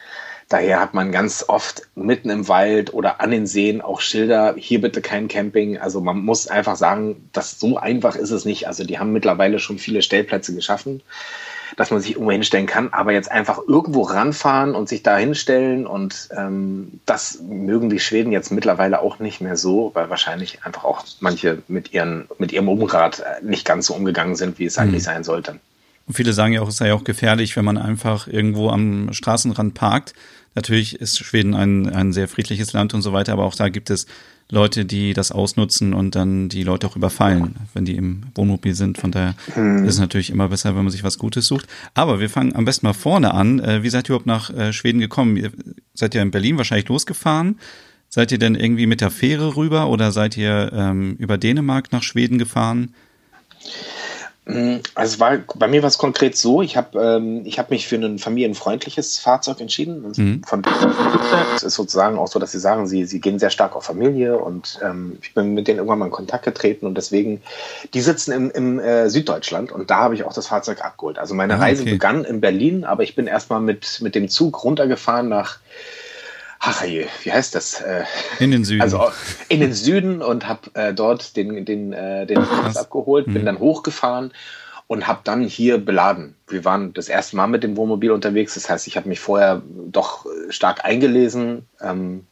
Speaker 2: daher hat man ganz oft mitten im Wald oder an den Seen auch Schilder, hier bitte kein Camping. Also man muss einfach sagen, dass so einfach ist es nicht. Also die haben mittlerweile schon viele Stellplätze geschaffen dass man sich irgendwo hinstellen kann, aber jetzt einfach irgendwo ranfahren und sich da hinstellen und ähm, das mögen die Schweden jetzt mittlerweile auch nicht mehr so, weil wahrscheinlich einfach auch manche mit, ihren, mit ihrem Umrad äh, nicht ganz so umgegangen sind, wie es eigentlich mhm. sein sollte.
Speaker 1: Und viele sagen ja auch, es sei auch gefährlich, wenn man einfach irgendwo am Straßenrand parkt. Natürlich ist Schweden ein, ein sehr friedliches Land und so weiter, aber auch da gibt es Leute, die das ausnutzen und dann die Leute auch überfallen, wenn die im Wohnmobil sind. Von daher hm. ist es natürlich immer besser, wenn man sich was Gutes sucht. Aber wir fangen am besten mal vorne an. Äh, wie seid ihr überhaupt nach äh, Schweden gekommen? Ihr seid ihr in Berlin wahrscheinlich losgefahren? Seid ihr denn irgendwie mit der Fähre rüber oder seid ihr ähm, über Dänemark nach Schweden gefahren?
Speaker 2: Mm, also war, bei mir war es konkret so, ich habe ähm, hab mich für ein familienfreundliches Fahrzeug entschieden. Mhm. Von es ist sozusagen auch so, dass sie sagen, sie, sie gehen sehr stark auf Familie und ähm, ich bin mit denen irgendwann mal in Kontakt getreten und deswegen, die sitzen im, im äh, Süddeutschland und da habe ich auch das Fahrzeug abgeholt. Also meine ah, Reise okay. begann in Berlin, aber ich bin erstmal mit, mit dem Zug runtergefahren nach ach je, wie heißt das? Äh,
Speaker 1: in den Süden.
Speaker 2: Also in den Süden und habe äh, dort den, den, äh, den Pass abgeholt, bin mhm. dann hochgefahren und habe dann hier beladen. Wir waren das erste Mal mit dem Wohnmobil unterwegs, das heißt, ich habe mich vorher doch stark eingelesen, ähm,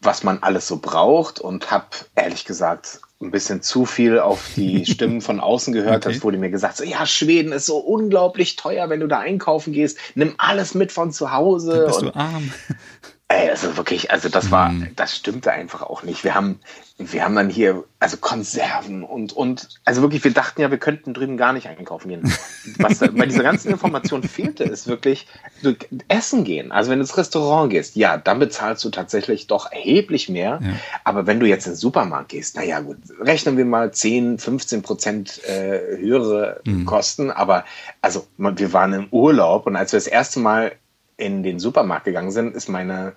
Speaker 2: was man alles so braucht und habe ehrlich gesagt ein bisschen zu viel auf die Stimmen von außen gehört. Okay. Das wurde mir gesagt, so, ja, Schweden ist so unglaublich teuer, wenn du da einkaufen gehst. Nimm alles mit von zu Hause.
Speaker 1: Dann bist und, du arm.
Speaker 2: Ey, also wirklich, also das war, mhm. das stimmte einfach auch nicht. Wir haben, wir haben dann hier, also Konserven und, und, also wirklich, wir dachten ja, wir könnten drüben gar nicht einkaufen gehen. Was bei dieser ganzen Information fehlte, ist wirklich du, essen gehen. Also wenn du ins Restaurant gehst, ja, dann bezahlst du tatsächlich doch erheblich mehr. Ja. Aber wenn du jetzt ins Supermarkt gehst, naja, gut, rechnen wir mal 10, 15 Prozent äh, höhere mhm. Kosten. Aber also, wir waren im Urlaub und als wir das erste Mal in den Supermarkt gegangen sind, ist meine,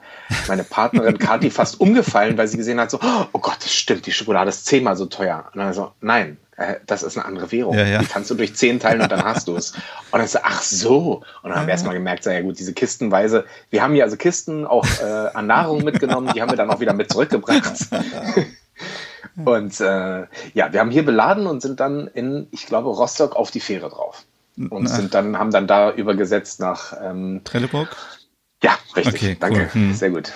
Speaker 2: meine Partnerin Kathi fast umgefallen, weil sie gesehen hat, so, oh Gott, das stimmt, die Schokolade ist zehnmal so teuer. Und dann so, nein, äh, das ist eine andere Währung. Ja, ja. Die kannst du durch zehn teilen und dann hast du es. Und dann so, ach so. Und dann haben wir erstmal gemerkt, so, ja gut, diese Kistenweise, wir haben hier also Kisten auch äh, an Nahrung mitgenommen, die haben wir dann auch wieder mit zurückgebracht. und äh, ja, wir haben hier beladen und sind dann in, ich glaube, Rostock auf die Fähre drauf und sind dann, haben dann da übergesetzt nach ähm,
Speaker 1: Trelleborg?
Speaker 2: Ja, richtig. Okay, Danke. Cool. Hm. Sehr gut.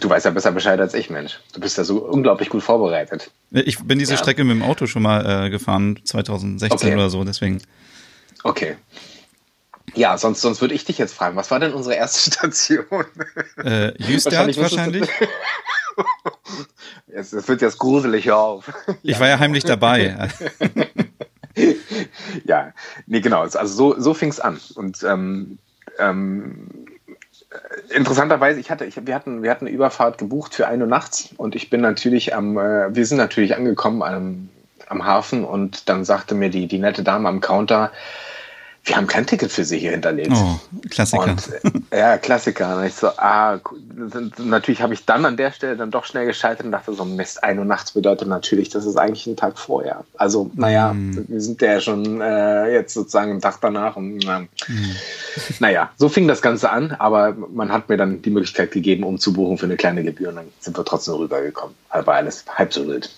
Speaker 2: Du weißt ja besser Bescheid als ich, Mensch. Du bist ja so unglaublich gut vorbereitet.
Speaker 1: Ich bin diese ja. Strecke mit dem Auto schon mal äh, gefahren, 2016 okay. oder so, deswegen.
Speaker 2: Okay. Ja, sonst, sonst würde ich dich jetzt fragen, was war denn unsere erste Station?
Speaker 1: Äh, Jüstert wahrscheinlich. wahrscheinlich.
Speaker 2: Es, es wird jetzt gruselig auf.
Speaker 1: Ich ja. war ja heimlich dabei.
Speaker 2: ja, nee, genau. Also so, so fing es an. Und ähm, ähm, interessanterweise, ich hatte, ich, wir, hatten, wir hatten eine Überfahrt gebucht für eine nachts und ich bin natürlich am, äh, wir sind natürlich angekommen am, am Hafen und dann sagte mir die, die nette Dame am Counter, wir haben kein Ticket für sie hier hinterlegt. Oh,
Speaker 1: Klassiker.
Speaker 2: Und, äh, ja, Klassiker. Und ich so, ah, natürlich habe ich dann an der Stelle dann doch schnell gescheitert und dachte so, Mist, ein Uhr nachts bedeutet natürlich, das ist eigentlich ein Tag vorher. Also, naja, mm. wir sind ja schon äh, jetzt sozusagen einen Tag danach. Und, äh, mm. Naja, so fing das Ganze an, aber man hat mir dann die Möglichkeit gegeben, umzubuchen für eine kleine Gebühr und dann sind wir trotzdem rübergekommen. Aber alles halb so wild.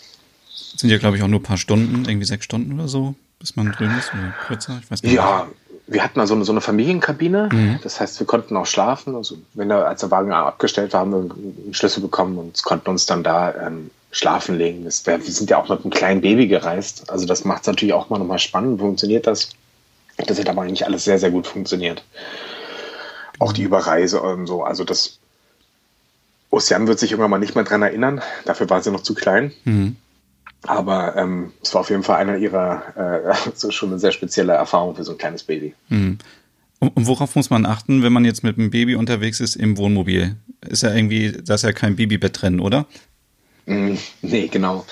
Speaker 1: Sind ja, glaube ich, auch nur ein paar Stunden, irgendwie sechs Stunden oder so bis man drin ist oder kürzer?
Speaker 2: Ich weiß nicht. Ja, wir hatten also so eine Familienkabine. Mhm. Das heißt, wir konnten auch schlafen. Also wenn der, als der Wagen abgestellt war, haben wir einen Schlüssel bekommen und konnten uns dann da ähm, schlafen legen. Das wir sind ja auch mit einem kleinen Baby gereist. Also das macht es natürlich auch mal nochmal spannend. Funktioniert das? Das hat aber eigentlich alles sehr, sehr gut funktioniert. Auch die Überreise und so. Also das Ocean wird sich irgendwann mal nicht mehr dran erinnern. Dafür war sie noch zu klein. Mhm. Aber ähm, es war auf jeden Fall eine ihrer, äh, so schon eine sehr spezielle Erfahrung für so ein kleines Baby.
Speaker 1: Mhm. Und, und worauf muss man achten, wenn man jetzt mit einem Baby unterwegs ist im Wohnmobil? Ist ja irgendwie, da ist ja kein Babybett drin, oder?
Speaker 2: Mm, nee, genau.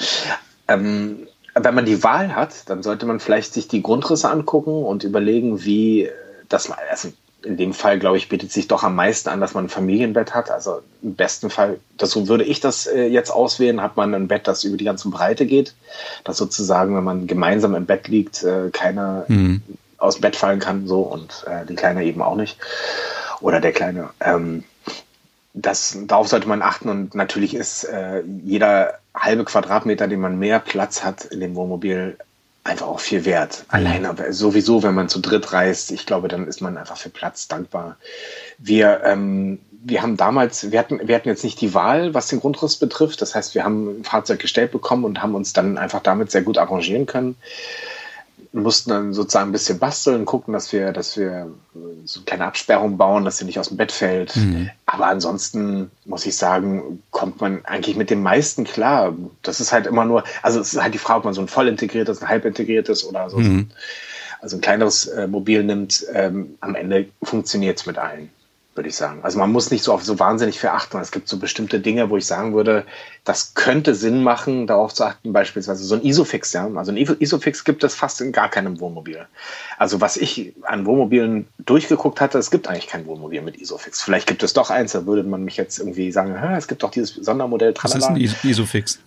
Speaker 2: Ähm, wenn man die Wahl hat, dann sollte man vielleicht sich die Grundrisse angucken und überlegen, wie das, also in dem Fall, glaube ich, bietet sich doch am meisten an, dass man ein Familienbett hat. Also im besten Fall, das, so würde ich das äh, jetzt auswählen, hat man ein Bett, das über die ganze Breite geht. Dass sozusagen, wenn man gemeinsam im Bett liegt, äh, keiner mhm. aus dem Bett fallen kann, so und äh, die Kleine eben auch nicht. Oder der Kleine. Ähm, das, darauf sollte man achten und natürlich ist äh, jeder halbe Quadratmeter, den man mehr Platz hat in dem Wohnmobil, einfach auch viel wert. Alleine sowieso, wenn man zu dritt reist, ich glaube, dann ist man einfach für Platz dankbar. Wir, ähm, wir haben damals, wir hatten, wir hatten jetzt nicht die Wahl, was den Grundriss betrifft. Das heißt, wir haben ein Fahrzeug gestellt bekommen und haben uns dann einfach damit sehr gut arrangieren können mussten dann sozusagen ein bisschen basteln, gucken, dass wir, dass wir so eine kleine Absperrung bauen, dass sie nicht aus dem Bett fällt. Mhm. Aber ansonsten muss ich sagen, kommt man eigentlich mit dem meisten klar. Das ist halt immer nur, also es ist halt die Frage, ob man so ein voll integriertes, ein halb integriertes oder so, mhm. also ein kleineres äh, Mobil nimmt. Ähm, am Ende funktioniert es mit allen würde ich sagen. Also man muss nicht so auf so wahnsinnig viel achten. Es gibt so bestimmte Dinge, wo ich sagen würde, das könnte Sinn machen, darauf zu achten, beispielsweise so ein Isofix, ja. Also ein Isofix gibt es fast in gar keinem Wohnmobil. Also was ich an Wohnmobilen durchgeguckt hatte, es gibt eigentlich kein Wohnmobil mit Isofix. Vielleicht gibt es doch eins, da würde man mich jetzt irgendwie sagen, es gibt doch dieses Sondermodell.
Speaker 1: Tralala. Was ist ein Isofix?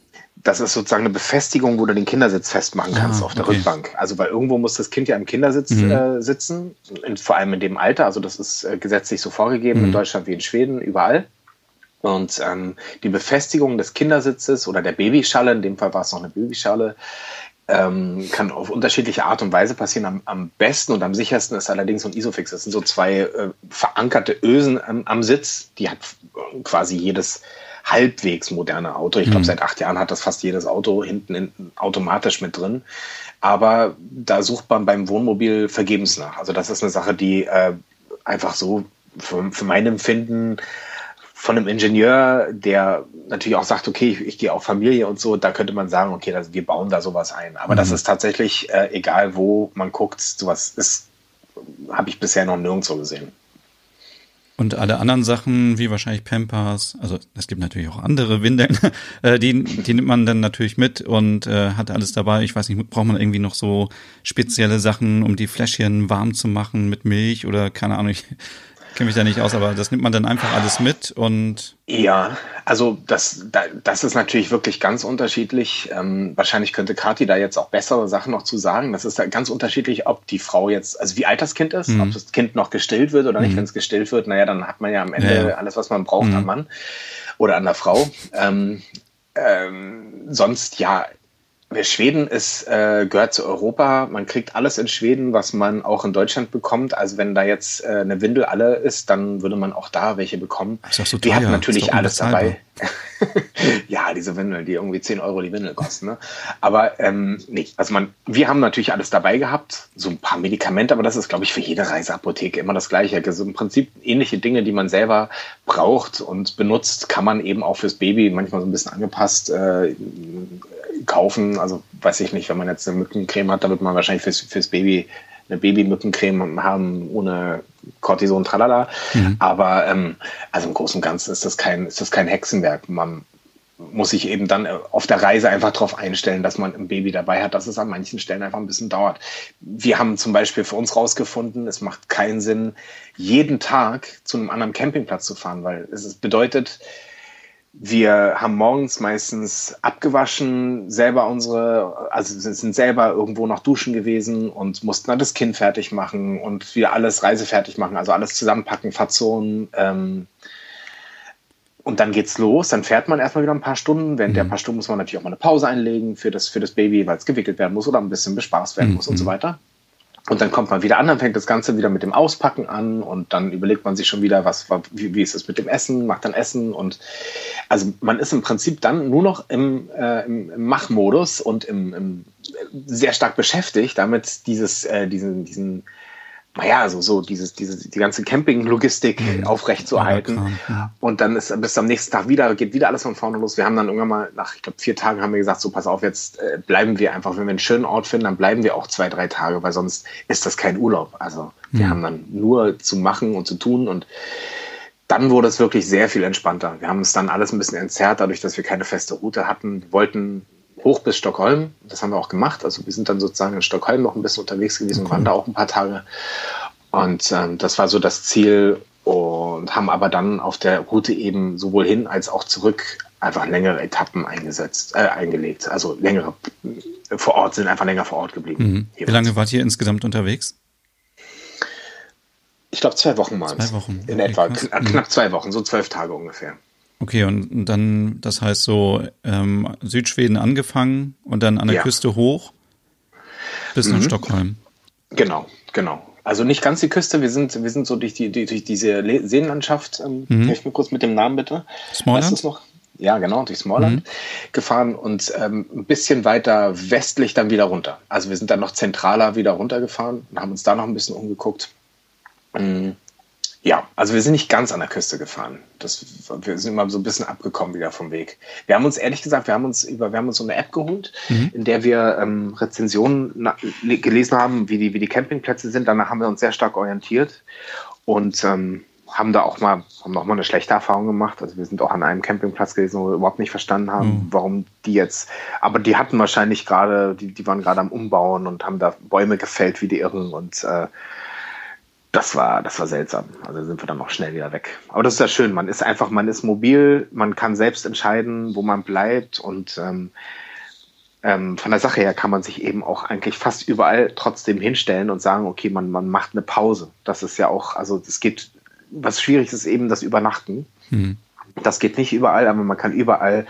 Speaker 2: Das ist sozusagen eine Befestigung, wo du den Kindersitz festmachen kannst ah, auf der okay. Rückbank. Also weil irgendwo muss das Kind ja im Kindersitz mhm. äh, sitzen, in, vor allem in dem Alter. Also das ist äh, gesetzlich so vorgegeben mhm. in Deutschland wie in Schweden, überall. Und ähm, die Befestigung des Kindersitzes oder der Babyschalle, in dem Fall war es noch eine Babyschalle, ähm, kann auf unterschiedliche Art und Weise passieren. Am, am, besten und am sichersten ist allerdings so ein Isofix. Das sind so zwei äh, verankerte Ösen am, am, Sitz. Die hat quasi jedes halbwegs moderne Auto. Ich glaube, mhm. seit acht Jahren hat das fast jedes Auto hinten in, automatisch mit drin. Aber da sucht man beim Wohnmobil vergebens nach. Also das ist eine Sache, die äh, einfach so für, für mein Empfinden von einem Ingenieur, der natürlich auch sagt, okay, ich, ich gehe auf Familie und so, da könnte man sagen, okay, das, wir bauen da sowas ein. Aber mhm. das ist tatsächlich, äh, egal wo man guckt, sowas ist, habe ich bisher noch nirgendwo gesehen.
Speaker 1: Und alle anderen Sachen, wie wahrscheinlich Pampers, also es gibt natürlich auch andere Windeln, äh, die, die nimmt man dann natürlich mit und äh, hat alles dabei. Ich weiß nicht, braucht man irgendwie noch so spezielle Sachen, um die Fläschchen warm zu machen mit Milch oder keine Ahnung. Ich, kenne mich da nicht aus, aber das nimmt man dann einfach alles mit und.
Speaker 2: Ja, also das, das ist natürlich wirklich ganz unterschiedlich. Ähm, wahrscheinlich könnte Kathi da jetzt auch bessere Sachen noch zu sagen. Das ist da ganz unterschiedlich, ob die Frau jetzt, also wie alt das Kind ist, mhm. ob das Kind noch gestillt wird oder nicht. Mhm. Wenn es gestillt wird, naja, dann hat man ja am Ende ja, alles, was man braucht mhm. am Mann oder an der Frau. Ähm, ähm, sonst ja, Schweden ist, äh, gehört zu Europa. Man kriegt alles in Schweden, was man auch in Deutschland bekommt. Also wenn da jetzt äh, eine Windel alle ist, dann würde man auch da welche bekommen.
Speaker 1: Das ist so
Speaker 2: Wir hatten natürlich alles dabei. ja, diese Windeln, die irgendwie 10 Euro die Windel kosten. Ne? Aber ähm, nee, also man, wir haben natürlich alles dabei gehabt, so ein paar Medikamente, aber das ist, glaube ich, für jede Reiseapotheke immer das Gleiche. Also im Prinzip ähnliche Dinge, die man selber braucht und benutzt, kann man eben auch fürs Baby manchmal so ein bisschen angepasst äh, kaufen. Also weiß ich nicht, wenn man jetzt eine Mückencreme hat, dann wird man wahrscheinlich fürs, fürs Baby eine Babymückencreme haben ohne Cortison, tralala. Mhm. Aber ähm, also im Großen und Ganzen ist das kein, ist das kein Hexenwerk. Man muss sich eben dann auf der Reise einfach darauf einstellen, dass man ein Baby dabei hat, dass es an manchen Stellen einfach ein bisschen dauert. Wir haben zum Beispiel für uns rausgefunden, es macht keinen Sinn, jeden Tag zu einem anderen Campingplatz zu fahren, weil es bedeutet, wir haben morgens meistens abgewaschen, selber unsere, also sind selber irgendwo noch duschen gewesen und mussten dann das Kind fertig machen und wieder alles reisefertig machen, also alles zusammenpacken, verzonen. Ähm, und dann geht's los, dann fährt man erstmal wieder ein paar Stunden. Während mhm. der paar Stunden muss man natürlich auch mal eine Pause einlegen für das, für das Baby, weil es gewickelt werden muss oder ein bisschen bespaßt werden mhm. muss und so weiter. Und dann kommt man wieder an, dann fängt das Ganze wieder mit dem Auspacken an und dann überlegt man sich schon wieder, was wie, wie ist es mit dem Essen, macht dann Essen und also man ist im Prinzip dann nur noch im, äh, im, Machmodus und im, im, sehr stark beschäftigt, damit dieses, äh, diesen, diesen naja, so, so dieses, dieses, die ganze Camping-Logistik mhm. aufrechtzuerhalten. Ja, und dann ist bis am nächsten Tag wieder, geht wieder alles von vorne los. Wir haben dann irgendwann mal, nach, ich glaube, vier Tagen haben wir gesagt, so pass auf, jetzt äh, bleiben wir einfach, wenn wir einen schönen Ort finden, dann bleiben wir auch zwei, drei Tage, weil sonst ist das kein Urlaub. Also wir mhm. haben dann nur zu machen und zu tun und dann wurde es wirklich sehr viel entspannter. Wir haben es dann alles ein bisschen entzerrt, dadurch, dass wir keine feste Route hatten. Wir wollten hoch bis Stockholm. Das haben wir auch gemacht. Also wir sind dann sozusagen in Stockholm noch ein bisschen unterwegs gewesen, okay. waren da auch ein paar Tage. Und ähm, das war so das Ziel und haben aber dann auf der Route eben sowohl hin als auch zurück einfach längere Etappen eingesetzt, äh, eingelegt. Also längere vor Ort sind einfach länger vor Ort geblieben.
Speaker 1: Mhm. Wie lange wart ihr insgesamt unterwegs?
Speaker 2: Ich glaube zwei Wochen mal.
Speaker 1: Zwei Wochen.
Speaker 2: In okay, etwa knapp, knapp zwei Wochen, so zwölf Tage ungefähr.
Speaker 1: Okay, und dann, das heißt so ähm, Südschweden angefangen und dann an der ja. Küste hoch bis mhm. nach Stockholm.
Speaker 2: Genau, genau. Also nicht ganz die Küste, wir sind, wir sind so durch, die, durch diese Seenlandschaft, ähm, mhm. hilf mir kurz mit dem Namen bitte.
Speaker 1: Smallland? Weißt
Speaker 2: noch? Ja, genau, durch Smallland mhm. gefahren und ähm, ein bisschen weiter westlich dann wieder runter. Also wir sind dann noch zentraler wieder runtergefahren und haben uns da noch ein bisschen umgeguckt. Mhm. Ja, also wir sind nicht ganz an der Küste gefahren. Das, wir sind immer so ein bisschen abgekommen wieder vom Weg. Wir haben uns ehrlich gesagt, wir haben uns über, wir haben uns so eine App geholt, mhm. in der wir ähm, Rezensionen gelesen haben, wie die, wie die Campingplätze sind. Danach haben wir uns sehr stark orientiert und ähm, haben da auch mal, haben auch mal eine schlechte Erfahrung gemacht. Also wir sind auch an einem Campingplatz gewesen, wo wir überhaupt nicht verstanden haben, mhm. warum die jetzt, aber die hatten wahrscheinlich gerade, die, die waren gerade am Umbauen und haben da Bäume gefällt wie die Irren und äh, das war, das war seltsam. Also sind wir dann auch schnell wieder weg. Aber das ist ja schön. Man ist einfach, man ist mobil, man kann selbst entscheiden, wo man bleibt und ähm, ähm, von der Sache her kann man sich eben auch eigentlich fast überall trotzdem hinstellen und sagen, okay, man, man macht eine Pause. Das ist ja auch, also es geht, was schwierig ist eben das Übernachten. Mhm. Das geht nicht überall, aber man kann überall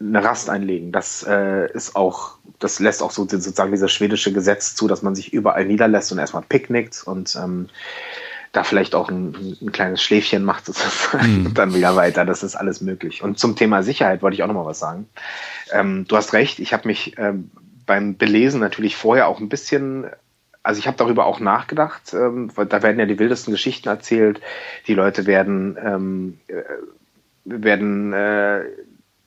Speaker 2: eine Rast einlegen. Das äh, ist auch, das lässt auch so, sozusagen dieses schwedische Gesetz zu, dass man sich überall niederlässt und erstmal picknickt und ähm, da vielleicht auch ein, ein, kleines Schläfchen macht sozusagen mhm. und dann wieder weiter. Das ist alles möglich. Und zum Thema Sicherheit wollte ich auch noch mal was sagen. Ähm, du hast recht, ich habe mich ähm, beim Belesen natürlich vorher auch ein bisschen also ich habe darüber auch nachgedacht, ähm, weil da werden ja die wildesten Geschichten erzählt. Die Leute werden ähm, äh, werden äh,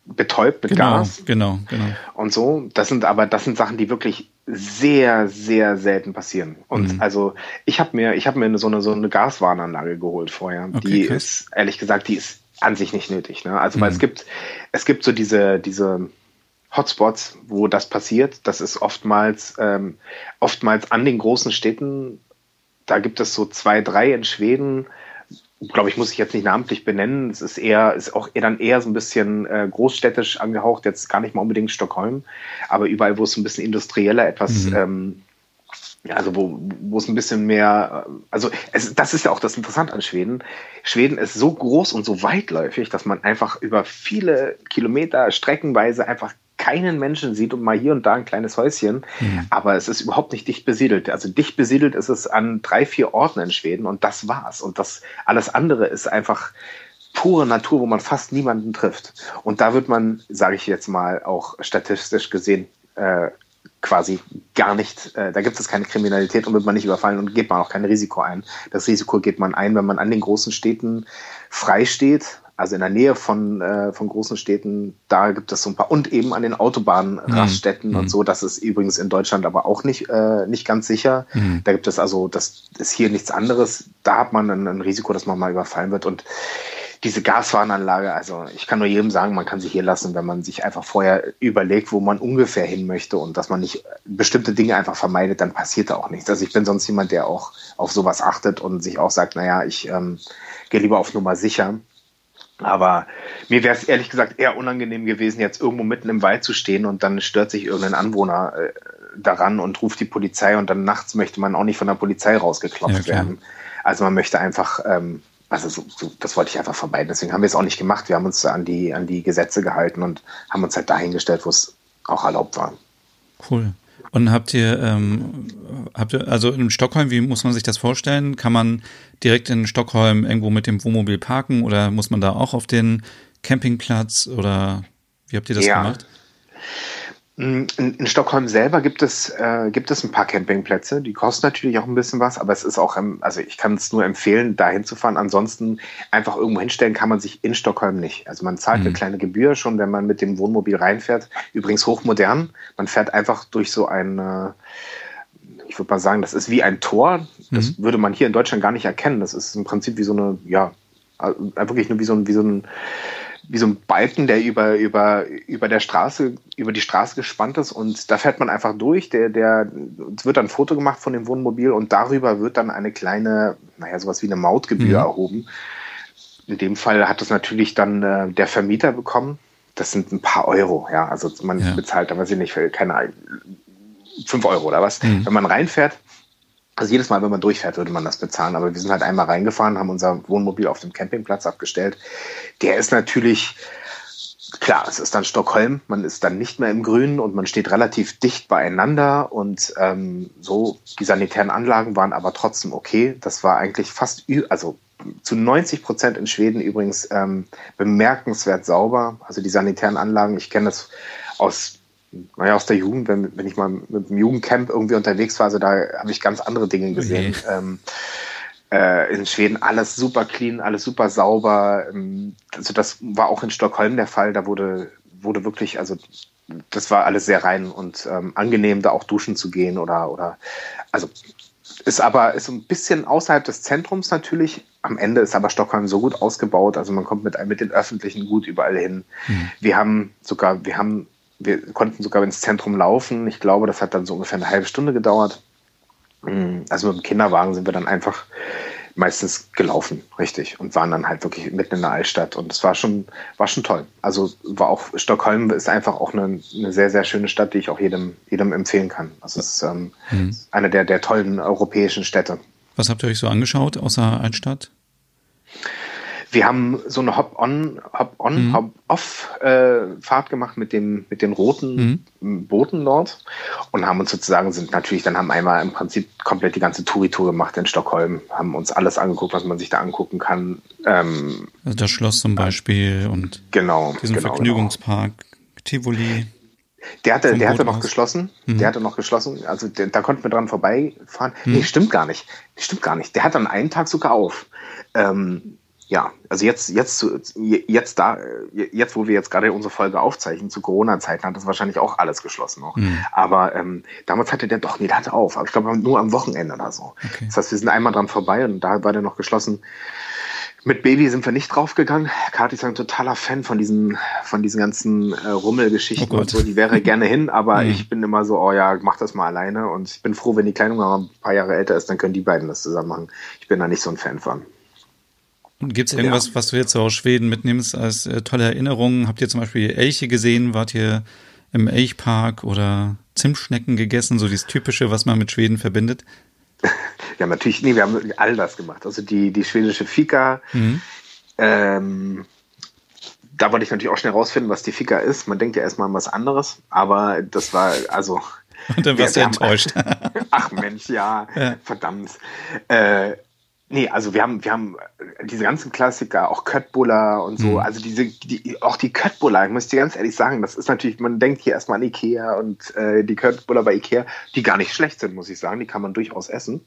Speaker 2: betäubt mit
Speaker 1: genau,
Speaker 2: Gas.
Speaker 1: Genau, genau.
Speaker 2: Und so. Das sind aber, das sind Sachen, die wirklich sehr, sehr selten passieren. Und mhm. also ich habe mir, ich habe mir so eine so eine Gaswarnanlage geholt vorher. Okay, die krass. ist, ehrlich gesagt, die ist an sich nicht nötig. Ne? Also mhm. weil es gibt, es gibt so diese, diese Hotspots, wo das passiert. Das ist oftmals, ähm, oftmals an den großen Städten. Da gibt es so zwei, drei in Schweden, glaube ich, muss ich jetzt nicht namentlich benennen. Es ist eher, ist auch eher dann eher so ein bisschen äh, großstädtisch angehaucht, jetzt gar nicht mal unbedingt Stockholm, aber überall, wo es ein bisschen industrieller etwas, mhm. ähm, also wo, wo es ein bisschen mehr, also es, das ist ja auch das Interessante an Schweden. Schweden ist so groß und so weitläufig, dass man einfach über viele Kilometer streckenweise einfach keinen Menschen sieht und mal hier und da ein kleines Häuschen. Mhm. Aber es ist überhaupt nicht dicht besiedelt. Also dicht besiedelt ist es an drei, vier Orten in Schweden und das war's. Und das alles andere ist einfach pure Natur, wo man fast niemanden trifft. Und da wird man, sage ich jetzt mal, auch statistisch gesehen äh, quasi gar nicht, äh, da gibt es keine Kriminalität und wird man nicht überfallen und geht man auch kein Risiko ein. Das Risiko geht man ein, wenn man an den großen Städten frei steht, also in der Nähe von, äh, von großen Städten, da gibt es so ein paar und eben an den Autobahnraststätten mhm. und so. Das ist übrigens in Deutschland aber auch nicht, äh, nicht ganz sicher. Mhm. Da gibt es also, das ist hier nichts anderes. Da hat man ein, ein Risiko, dass man mal überfallen wird. Und diese Gasfahrenanlage, also ich kann nur jedem sagen, man kann sie hier lassen, wenn man sich einfach vorher überlegt, wo man ungefähr hin möchte und dass man nicht bestimmte Dinge einfach vermeidet, dann passiert da auch nichts. Also ich bin sonst jemand, der auch auf sowas achtet und sich auch sagt, naja, ich ähm, gehe lieber auf Nummer sicher. Aber mir wäre es ehrlich gesagt eher unangenehm gewesen, jetzt irgendwo mitten im Wald zu stehen und dann stört sich irgendein Anwohner äh, daran und ruft die Polizei und dann nachts möchte man auch nicht von der Polizei rausgeklopft ja, werden. Also man möchte einfach, ähm, also so, so, das wollte ich einfach vermeiden. Deswegen haben wir es auch nicht gemacht. Wir haben uns an die, an die Gesetze gehalten und haben uns halt dahingestellt, wo es auch erlaubt war.
Speaker 1: Cool. Und habt ihr, ähm, habt ihr, also in Stockholm, wie muss man sich das vorstellen? Kann man direkt in Stockholm irgendwo mit dem Wohnmobil parken oder muss man da auch auf den Campingplatz oder wie habt ihr das ja. gemacht?
Speaker 2: In, in, Stockholm selber gibt es, äh, gibt es ein paar Campingplätze. Die kosten natürlich auch ein bisschen was, aber es ist auch, also ich kann es nur empfehlen, da hinzufahren. Ansonsten einfach irgendwo hinstellen kann man sich in Stockholm nicht. Also man zahlt mhm. eine kleine Gebühr schon, wenn man mit dem Wohnmobil reinfährt. Übrigens hochmodern. Man fährt einfach durch so ein, äh, ich würde mal sagen, das ist wie ein Tor. Das mhm. würde man hier in Deutschland gar nicht erkennen. Das ist im Prinzip wie so eine, ja, äh, wirklich nur wie so ein, wie so ein wie so ein Balken, der über, über, über der Straße, über die Straße gespannt ist und da fährt man einfach durch. Der, der, es wird dann ein Foto gemacht von dem Wohnmobil und darüber wird dann eine kleine, naja, sowas wie eine Mautgebühr mhm. erhoben. In dem Fall hat das natürlich dann äh, der Vermieter bekommen. Das sind ein paar Euro, ja. Also man ja. bezahlt da, weiß ich nicht, keine fünf Euro oder was. Mhm. Wenn man reinfährt, also jedes Mal, wenn man durchfährt, würde man das bezahlen. Aber wir sind halt einmal reingefahren, haben unser Wohnmobil auf dem Campingplatz abgestellt. Der ist natürlich, klar, es ist dann Stockholm, man ist dann nicht mehr im Grünen und man steht relativ dicht beieinander und ähm, so, die sanitären Anlagen waren aber trotzdem okay. Das war eigentlich fast, also zu 90 Prozent in Schweden übrigens ähm, bemerkenswert sauber. Also die sanitären Anlagen, ich kenne das aus naja, aus der Jugend, wenn, wenn ich mal mit dem Jugendcamp irgendwie unterwegs war, also da habe ich ganz andere Dinge gesehen. Okay. Ähm, äh, in Schweden alles super clean, alles super sauber. Ähm, also das war auch in Stockholm der Fall. Da wurde, wurde wirklich, also das war alles sehr rein und ähm, angenehm, da auch duschen zu gehen oder, oder also ist aber ist ein bisschen außerhalb des Zentrums natürlich. Am Ende ist aber Stockholm so gut ausgebaut, also man kommt mit, mit den Öffentlichen gut überall hin. Mhm. Wir haben sogar, wir haben wir konnten sogar ins Zentrum laufen. Ich glaube, das hat dann so ungefähr eine halbe Stunde gedauert. Mm, also mit dem Kinderwagen sind wir dann einfach meistens gelaufen, richtig, und waren dann halt wirklich mitten in der Altstadt. Und es war schon, war schon toll. Also war auch, Stockholm ist einfach auch eine, eine sehr, sehr schöne Stadt, die ich auch jedem, jedem empfehlen kann. Also es ist ähm, mhm. eine der, der tollen europäischen Städte.
Speaker 1: Was habt ihr euch so angeschaut außer Altstadt?
Speaker 2: Wir haben so eine Hop-on, Hop-on, mhm. Hop-off-Fahrt äh, gemacht mit dem mit den roten mhm. Booten dort und haben uns sozusagen sind natürlich dann haben einmal im Prinzip komplett die ganze Touri-Tour gemacht in Stockholm, haben uns alles angeguckt, was man sich da angucken kann. Ähm,
Speaker 1: also das Schloss zum Beispiel und
Speaker 2: genau,
Speaker 1: diesen
Speaker 2: genau,
Speaker 1: Vergnügungspark genau. Tivoli.
Speaker 2: Der hatte, der hatte noch aus. geschlossen. Mhm. Der hatte noch geschlossen. Also der, da konnten wir dran vorbeifahren. Mhm. Nee, stimmt gar nicht. Stimmt gar nicht. Der hat dann einen Tag sogar auf. Ähm, ja, also jetzt, jetzt, jetzt da, jetzt, wo wir jetzt gerade unsere Folge aufzeichnen, zu Corona-Zeiten hat das wahrscheinlich auch alles geschlossen noch. Mhm. Aber ähm, damals hatte der doch, nee, der hatte auf. Aber ich glaube, nur am Wochenende oder so. Okay. Das heißt, wir sind einmal dran vorbei und da war der noch geschlossen. Mit Baby sind wir nicht draufgegangen. Kati ist ein totaler Fan von diesen, von diesen ganzen äh, Rummelgeschichten oh und so. Die wäre gerne hin, aber mhm. ich bin immer so, oh ja, mach das mal alleine. Und ich bin froh, wenn die Kleine mal ein paar Jahre älter ist, dann können die beiden das zusammen machen. Ich bin da nicht so ein Fan von.
Speaker 1: Und gibt es irgendwas, ja. was du jetzt aus Schweden mitnimmst als äh, tolle Erinnerungen? Habt ihr zum Beispiel Elche gesehen? Wart ihr im Elchpark oder Zimtschnecken gegessen? So dieses Typische, was man mit Schweden verbindet?
Speaker 2: Ja, natürlich, nee, wir haben all das gemacht. Also die, die schwedische Fika. Mhm. Ähm, da wollte ich natürlich auch schnell rausfinden, was die Fika ist. Man denkt ja erstmal an was anderes, aber das war, also.
Speaker 1: Und dann warst du enttäuscht.
Speaker 2: Ach Mensch, ja, ja. verdammt. Äh, Nee, also wir haben, wir haben diese ganzen Klassiker, auch Köttbullar und so, mhm. also diese, die, auch die Köttbullar, ich muss dir ganz ehrlich sagen, das ist natürlich, man denkt hier erstmal an Ikea und äh, die Köttbullar bei Ikea, die gar nicht schlecht sind, muss ich sagen, die kann man durchaus essen.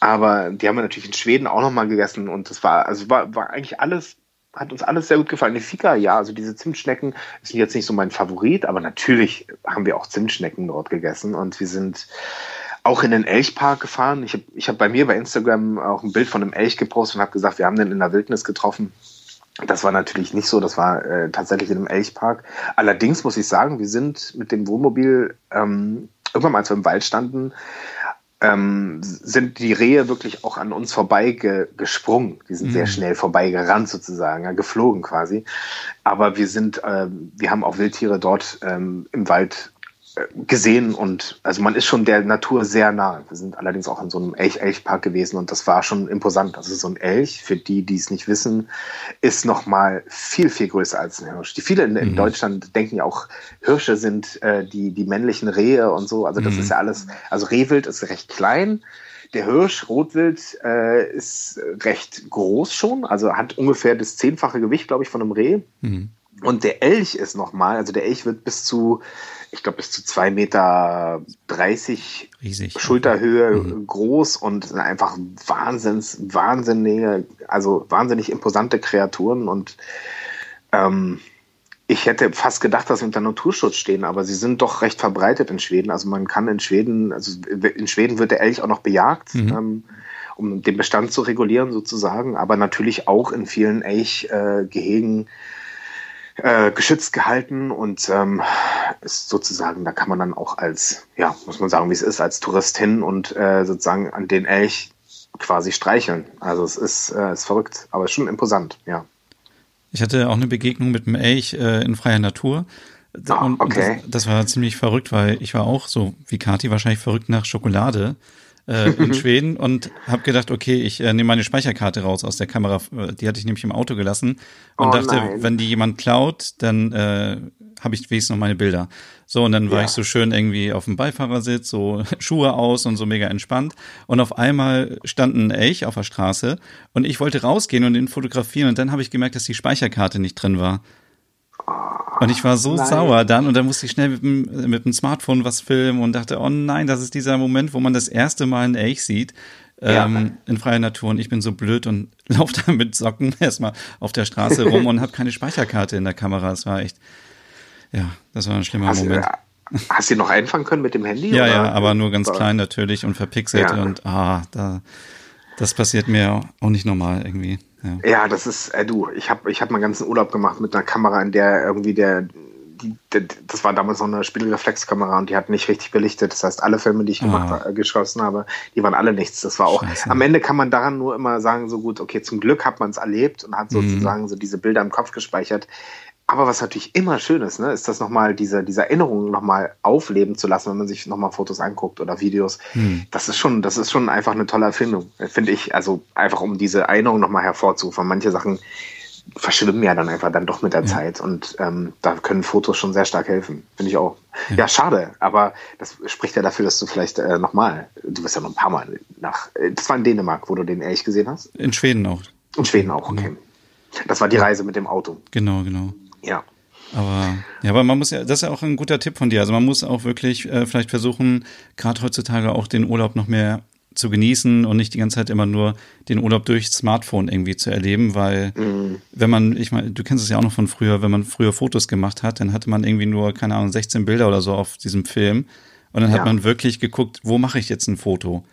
Speaker 2: Aber die haben wir natürlich in Schweden auch nochmal gegessen und das war, also war, war eigentlich alles, hat uns alles sehr gut gefallen. Die Fika, ja, also diese Zimtschnecken sind jetzt nicht so mein Favorit, aber natürlich haben wir auch Zimtschnecken dort gegessen und wir sind, auch in den Elchpark gefahren. Ich habe ich hab bei mir bei Instagram auch ein Bild von einem Elch gepostet und habe gesagt, wir haben den in der Wildnis getroffen. Das war natürlich nicht so, das war äh, tatsächlich in einem Elchpark. Allerdings muss ich sagen, wir sind mit dem Wohnmobil ähm, irgendwann mal, als wir im Wald standen, ähm, sind die Rehe wirklich auch an uns vorbei ge gesprungen. Die sind mhm. sehr schnell vorbeigerannt sozusagen, ja, geflogen quasi. Aber wir sind, äh, wir haben auch Wildtiere dort ähm, im Wald gesehen und also man ist schon der Natur sehr nah. Wir sind allerdings auch in so einem Elch-Elch-Park gewesen und das war schon imposant. Also so ein Elch, für die, die es nicht wissen, ist noch mal viel, viel größer als ein Hirsch. Die viele in, in mhm. Deutschland denken ja auch, Hirsche sind äh, die, die männlichen Rehe und so. Also das mhm. ist ja alles, also Rehwild ist recht klein. Der Hirsch, Rotwild, äh, ist recht groß schon, also hat ungefähr das zehnfache Gewicht, glaube ich, von einem Reh. Mhm. Und der Elch ist nochmal, also der Elch wird bis zu ich glaube, bis zu zwei Meter dreißig Schulterhöhe mhm. groß und einfach wahnsinns, wahnsinnige, also wahnsinnig imposante Kreaturen und ähm, ich hätte fast gedacht, dass sie unter Naturschutz stehen, aber sie sind doch recht verbreitet in Schweden. Also man kann in Schweden, also in Schweden wird der Elch auch noch bejagt, mhm. ähm, um den Bestand zu regulieren sozusagen, aber natürlich auch in vielen Elchgehegen äh, äh, geschützt gehalten und ähm, ist sozusagen, da kann man dann auch als, ja, muss man sagen, wie es ist, als Tourist hin und äh, sozusagen an den Elch quasi streicheln. Also es ist, äh, ist verrückt, aber schon imposant, ja.
Speaker 1: Ich hatte auch eine Begegnung mit einem Elch äh, in freier Natur.
Speaker 2: Ah, und, okay.
Speaker 1: Das, das, war ziemlich verrückt, weil ich war auch so wie Kati wahrscheinlich verrückt nach Schokolade äh, in Schweden und habe gedacht, okay, ich äh, nehme meine Speicherkarte raus aus der Kamera. Die hatte ich nämlich im Auto gelassen und oh, dachte, nein. wenn die jemand klaut, dann äh, habe ich wenigstens noch meine Bilder. So, und dann war ja. ich so schön irgendwie auf dem Beifahrersitz, so Schuhe aus und so mega entspannt. Und auf einmal stand ein Elch auf der Straße und ich wollte rausgehen und ihn fotografieren und dann habe ich gemerkt, dass die Speicherkarte nicht drin war. Und ich war so nein. sauer dann und dann musste ich schnell mit dem, mit dem Smartphone was filmen und dachte, oh nein, das ist dieser Moment, wo man das erste Mal einen Elch sieht. Ja. Ähm, in freier Natur und ich bin so blöd und laufe da mit Socken erstmal auf der Straße rum und habe keine Speicherkarte in der Kamera. Es war echt, ja, das war ein schlimmer
Speaker 2: hast,
Speaker 1: Moment.
Speaker 2: Hast du ihn noch einfangen können mit dem Handy?
Speaker 1: Ja, oder? ja, aber nur ganz klein natürlich und verpixelt ja. und ah, da, das passiert mir auch nicht normal irgendwie.
Speaker 2: Ja, ja das ist, äh, du, ich habe ich hab meinen ganzen Urlaub gemacht mit einer Kamera, in der irgendwie der, die, die, das war damals noch eine Spiegelreflexkamera und die hat nicht richtig belichtet. Das heißt, alle Filme, die ich gemacht, ah. geschossen habe, die waren alle nichts. Das war auch, Scheiße. am Ende kann man daran nur immer sagen, so gut, okay, zum Glück hat man es erlebt und hat mhm. sozusagen mhm. so diese Bilder im Kopf gespeichert. Aber was natürlich immer schön ist, ne, ist das nochmal, diese, diese Erinnerungen nochmal aufleben zu lassen, wenn man sich nochmal Fotos anguckt oder Videos. Hm. Das ist schon, das ist schon einfach eine tolle Erfindung, finde ich. Also einfach um diese Erinnerung nochmal hervorzurufen. Manche Sachen verschwimmen ja dann einfach dann doch mit der ja. Zeit und ähm, da können Fotos schon sehr stark helfen, finde ich auch. Ja. ja. schade, aber das spricht ja dafür, dass du vielleicht äh, nochmal, du bist ja noch ein paar Mal nach, äh, das war in Dänemark, wo du den ehrlich gesehen hast?
Speaker 1: In Schweden auch.
Speaker 2: In Schweden auch, okay. Genau. Das war die Reise mit dem Auto.
Speaker 1: Genau, genau.
Speaker 2: Ja.
Speaker 1: Aber ja, aber man muss ja, das ist ja auch ein guter Tipp von dir. Also man muss auch wirklich äh, vielleicht versuchen, gerade heutzutage auch den Urlaub noch mehr zu genießen und nicht die ganze Zeit immer nur den Urlaub durch Smartphone irgendwie zu erleben, weil mhm. wenn man, ich meine, du kennst es ja auch noch von früher, wenn man früher Fotos gemacht hat, dann hatte man irgendwie nur, keine Ahnung, 16 Bilder oder so auf diesem Film und dann ja. hat man wirklich geguckt, wo mache ich jetzt ein Foto?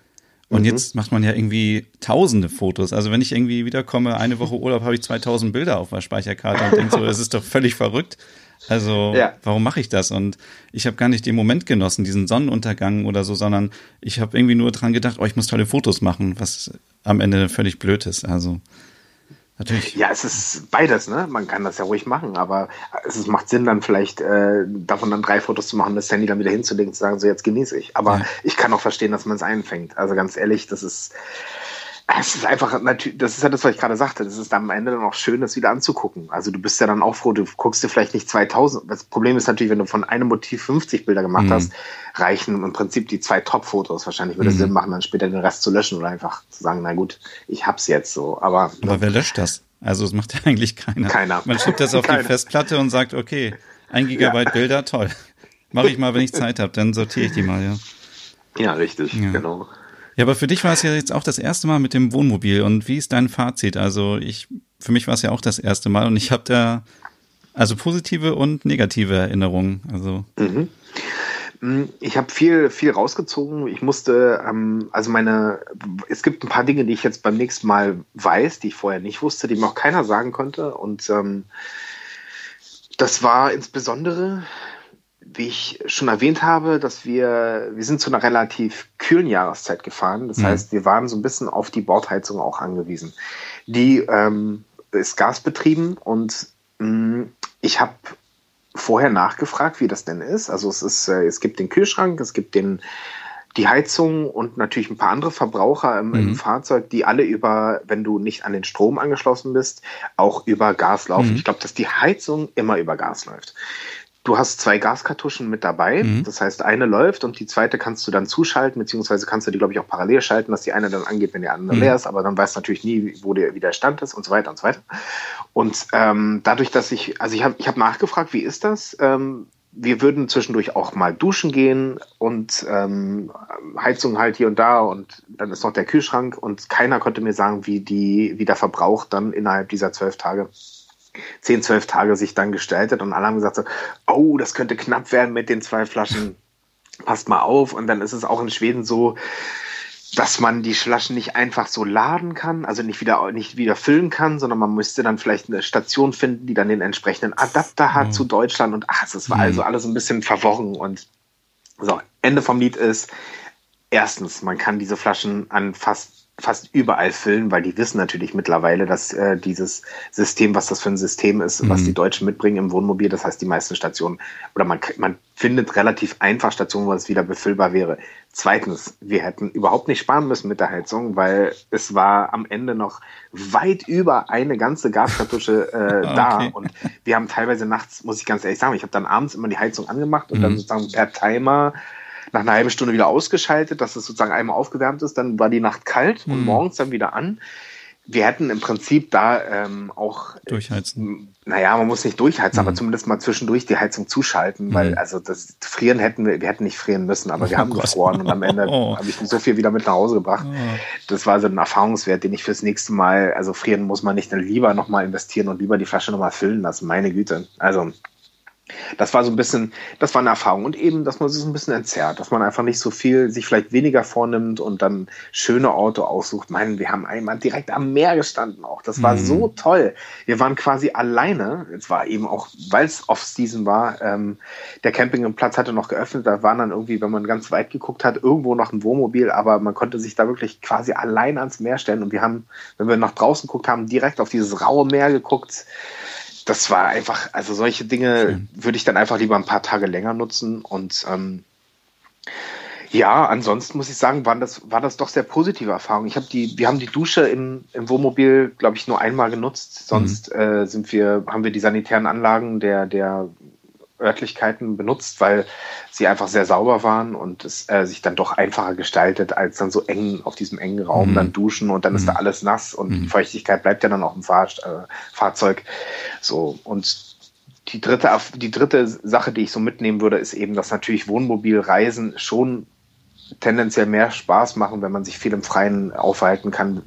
Speaker 1: Und mhm. jetzt macht man ja irgendwie tausende Fotos. Also wenn ich irgendwie wiederkomme, eine Woche Urlaub, habe ich 2000 Bilder auf der Speicherkarte und denke so, das ist doch völlig verrückt. Also ja. warum mache ich das? Und ich habe gar nicht den Moment genossen, diesen Sonnenuntergang oder so, sondern ich habe irgendwie nur dran gedacht, oh, ich muss tolle Fotos machen, was am Ende völlig blöd ist. Also natürlich.
Speaker 2: Ja, es ist beides, ne? Man kann das ja ruhig machen, aber es macht Sinn, dann vielleicht äh, davon dann drei Fotos zu machen, das Handy dann wieder hinzulegen, zu sagen, so jetzt genieße ich. Aber ja. ich kann auch verstehen, dass man es einfängt. Also ganz ehrlich, das ist es ist einfach natürlich, das ist ja das, was ich gerade sagte. Das ist am Ende dann auch schön, das wieder anzugucken. Also du bist ja dann auch froh, du guckst dir vielleicht nicht 2000. Das Problem ist natürlich, wenn du von einem Motiv 50 Bilder gemacht mhm. hast, reichen im Prinzip die zwei Top-Fotos. Wahrscheinlich würde es mhm. Sinn machen, dann später den Rest zu löschen oder einfach zu sagen, na gut, ich hab's jetzt so. Aber,
Speaker 1: Aber wer löscht das? Also es macht ja eigentlich keiner.
Speaker 2: Keiner.
Speaker 1: Man schiebt das auf keiner. die Festplatte und sagt, okay, ein Gigabyte ja. Bilder, toll. Mache ich mal, wenn ich Zeit habe, dann sortiere ich die mal, ja.
Speaker 2: Ja, richtig, ja. genau.
Speaker 1: Ja, aber für dich war es ja jetzt auch das erste Mal mit dem Wohnmobil. Und wie ist dein Fazit? Also ich, für mich war es ja auch das erste Mal und ich habe da also positive und negative Erinnerungen. Also.
Speaker 2: Mhm. Mm, ich habe viel, viel rausgezogen. Ich musste, ähm, also meine, es gibt ein paar Dinge, die ich jetzt beim nächsten Mal weiß, die ich vorher nicht wusste, die mir auch keiner sagen konnte. Und ähm, das war insbesondere wie ich schon erwähnt habe, dass wir, wir sind zu einer relativ kühlen Jahreszeit gefahren. Das mhm. heißt, wir waren so ein bisschen auf die Bordheizung auch angewiesen. Die ähm, ist gasbetrieben und mh, mm, ich habe vorher nachgefragt, wie das denn ist. Also es ist, äh, es gibt den Kühlschrank, es gibt den die Heizung und natürlich ein paar andere Verbraucher im, mhm. im, Fahrzeug, die alle über, wenn du nicht an den Strom angeschlossen bist, auch über Gas laufen. Mhm. Ich glaube, dass die Heizung immer über Gas läuft. Du hast zwei Gaskartuschen mit dabei. Mhm. Das heißt, eine läuft und die zweite kannst du dann zuschalten, beziehungsweise kannst du die, glaube ich, auch parallel schalten, dass die eine dann angeht, wenn die andere mhm. leer ist. Aber dann weißt du natürlich nie, wo der, wie der Stand ist und so weiter und so weiter. Und ähm, dadurch, dass ich, also ich habe ich hab nachgefragt, wie ist das? Ähm, wir würden zwischendurch auch mal duschen gehen und ähm, Heizung halt hier und da und dann ist noch der Kühlschrank und keiner konnte mir sagen, wie die, wie der Verbrauch dann innerhalb dieser zwölf Tage 10, 12 Tage sich dann gestaltet und alle haben gesagt so, oh, das könnte knapp werden mit den zwei Flaschen. Passt mal auf. Und dann ist es auch in Schweden so, dass man die Flaschen nicht einfach so laden kann, also nicht wieder, nicht wieder füllen kann, sondern man müsste dann vielleicht eine Station finden, die dann den entsprechenden Adapter hat mhm. zu Deutschland und ach, es war mhm. also alles ein bisschen verworren und so, Ende vom Lied ist, erstens, man kann diese Flaschen an fast fast überall füllen, weil die wissen natürlich mittlerweile, dass äh, dieses System, was das für ein System ist, mhm. was die Deutschen mitbringen im Wohnmobil, das heißt die meisten Stationen, oder man, man findet relativ einfach Stationen, wo es wieder befüllbar wäre. Zweitens, wir hätten überhaupt nicht sparen müssen mit der Heizung, weil es war am Ende noch weit über eine ganze Gaskartusche äh, okay. da und wir haben teilweise nachts, muss ich ganz ehrlich sagen, ich habe dann abends immer die Heizung angemacht und mhm. dann sozusagen per Timer nach einer halben Stunde wieder ausgeschaltet, dass es sozusagen einmal aufgewärmt ist. Dann war die Nacht kalt mhm. und morgens dann wieder an. Wir hätten im Prinzip da ähm, auch
Speaker 1: durchheizen.
Speaker 2: Naja, man muss nicht durchheizen, mhm. aber zumindest mal zwischendurch die Heizung zuschalten, weil mhm. also das Frieren hätten wir, wir hätten nicht frieren müssen, aber wir oh haben Gott. gefroren und am Ende oh. habe ich so viel wieder mit nach Hause gebracht. Oh. Das war so ein Erfahrungswert, den ich fürs nächste Mal, also frieren muss man nicht, dann lieber nochmal investieren und lieber die Flasche nochmal füllen lassen. Meine Güte. Also das war so ein bisschen, das war eine Erfahrung. Und eben, dass man sich so ein bisschen entzerrt, dass man einfach nicht so viel, sich vielleicht weniger vornimmt und dann schöne Orte aussucht. Meinen, wir haben einmal direkt am Meer gestanden auch. Das war mhm. so toll. Wir waren quasi alleine. Es war eben auch, weil es Off-Season war, ähm, der Campingplatz hatte noch geöffnet. Da waren dann irgendwie, wenn man ganz weit geguckt hat, irgendwo noch ein Wohnmobil, aber man konnte sich da wirklich quasi allein ans Meer stellen. Und wir haben, wenn wir nach draußen geguckt haben, direkt auf dieses raue Meer geguckt das war einfach, also solche Dinge würde ich dann einfach lieber ein paar Tage länger nutzen und ähm, Ja, ansonsten muss ich sagen, waren das, war das doch sehr positive Erfahrungen. Ich habe die, wir haben die Dusche im, im Wohnmobil, glaube ich, nur einmal genutzt. Sonst mhm. äh, sind wir, haben wir die sanitären Anlagen der, der Örtlichkeiten benutzt, weil sie einfach sehr sauber waren und es äh, sich dann doch einfacher gestaltet, als dann so eng auf diesem engen Raum mhm. dann duschen und dann mhm. ist da mhm. alles nass und mhm. die Feuchtigkeit bleibt ja dann auch im Fahr äh, Fahrzeug. So und die dritte, die dritte Sache, die ich so mitnehmen würde, ist eben, dass natürlich Wohnmobilreisen schon tendenziell mehr Spaß machen, wenn man sich viel im Freien aufhalten kann,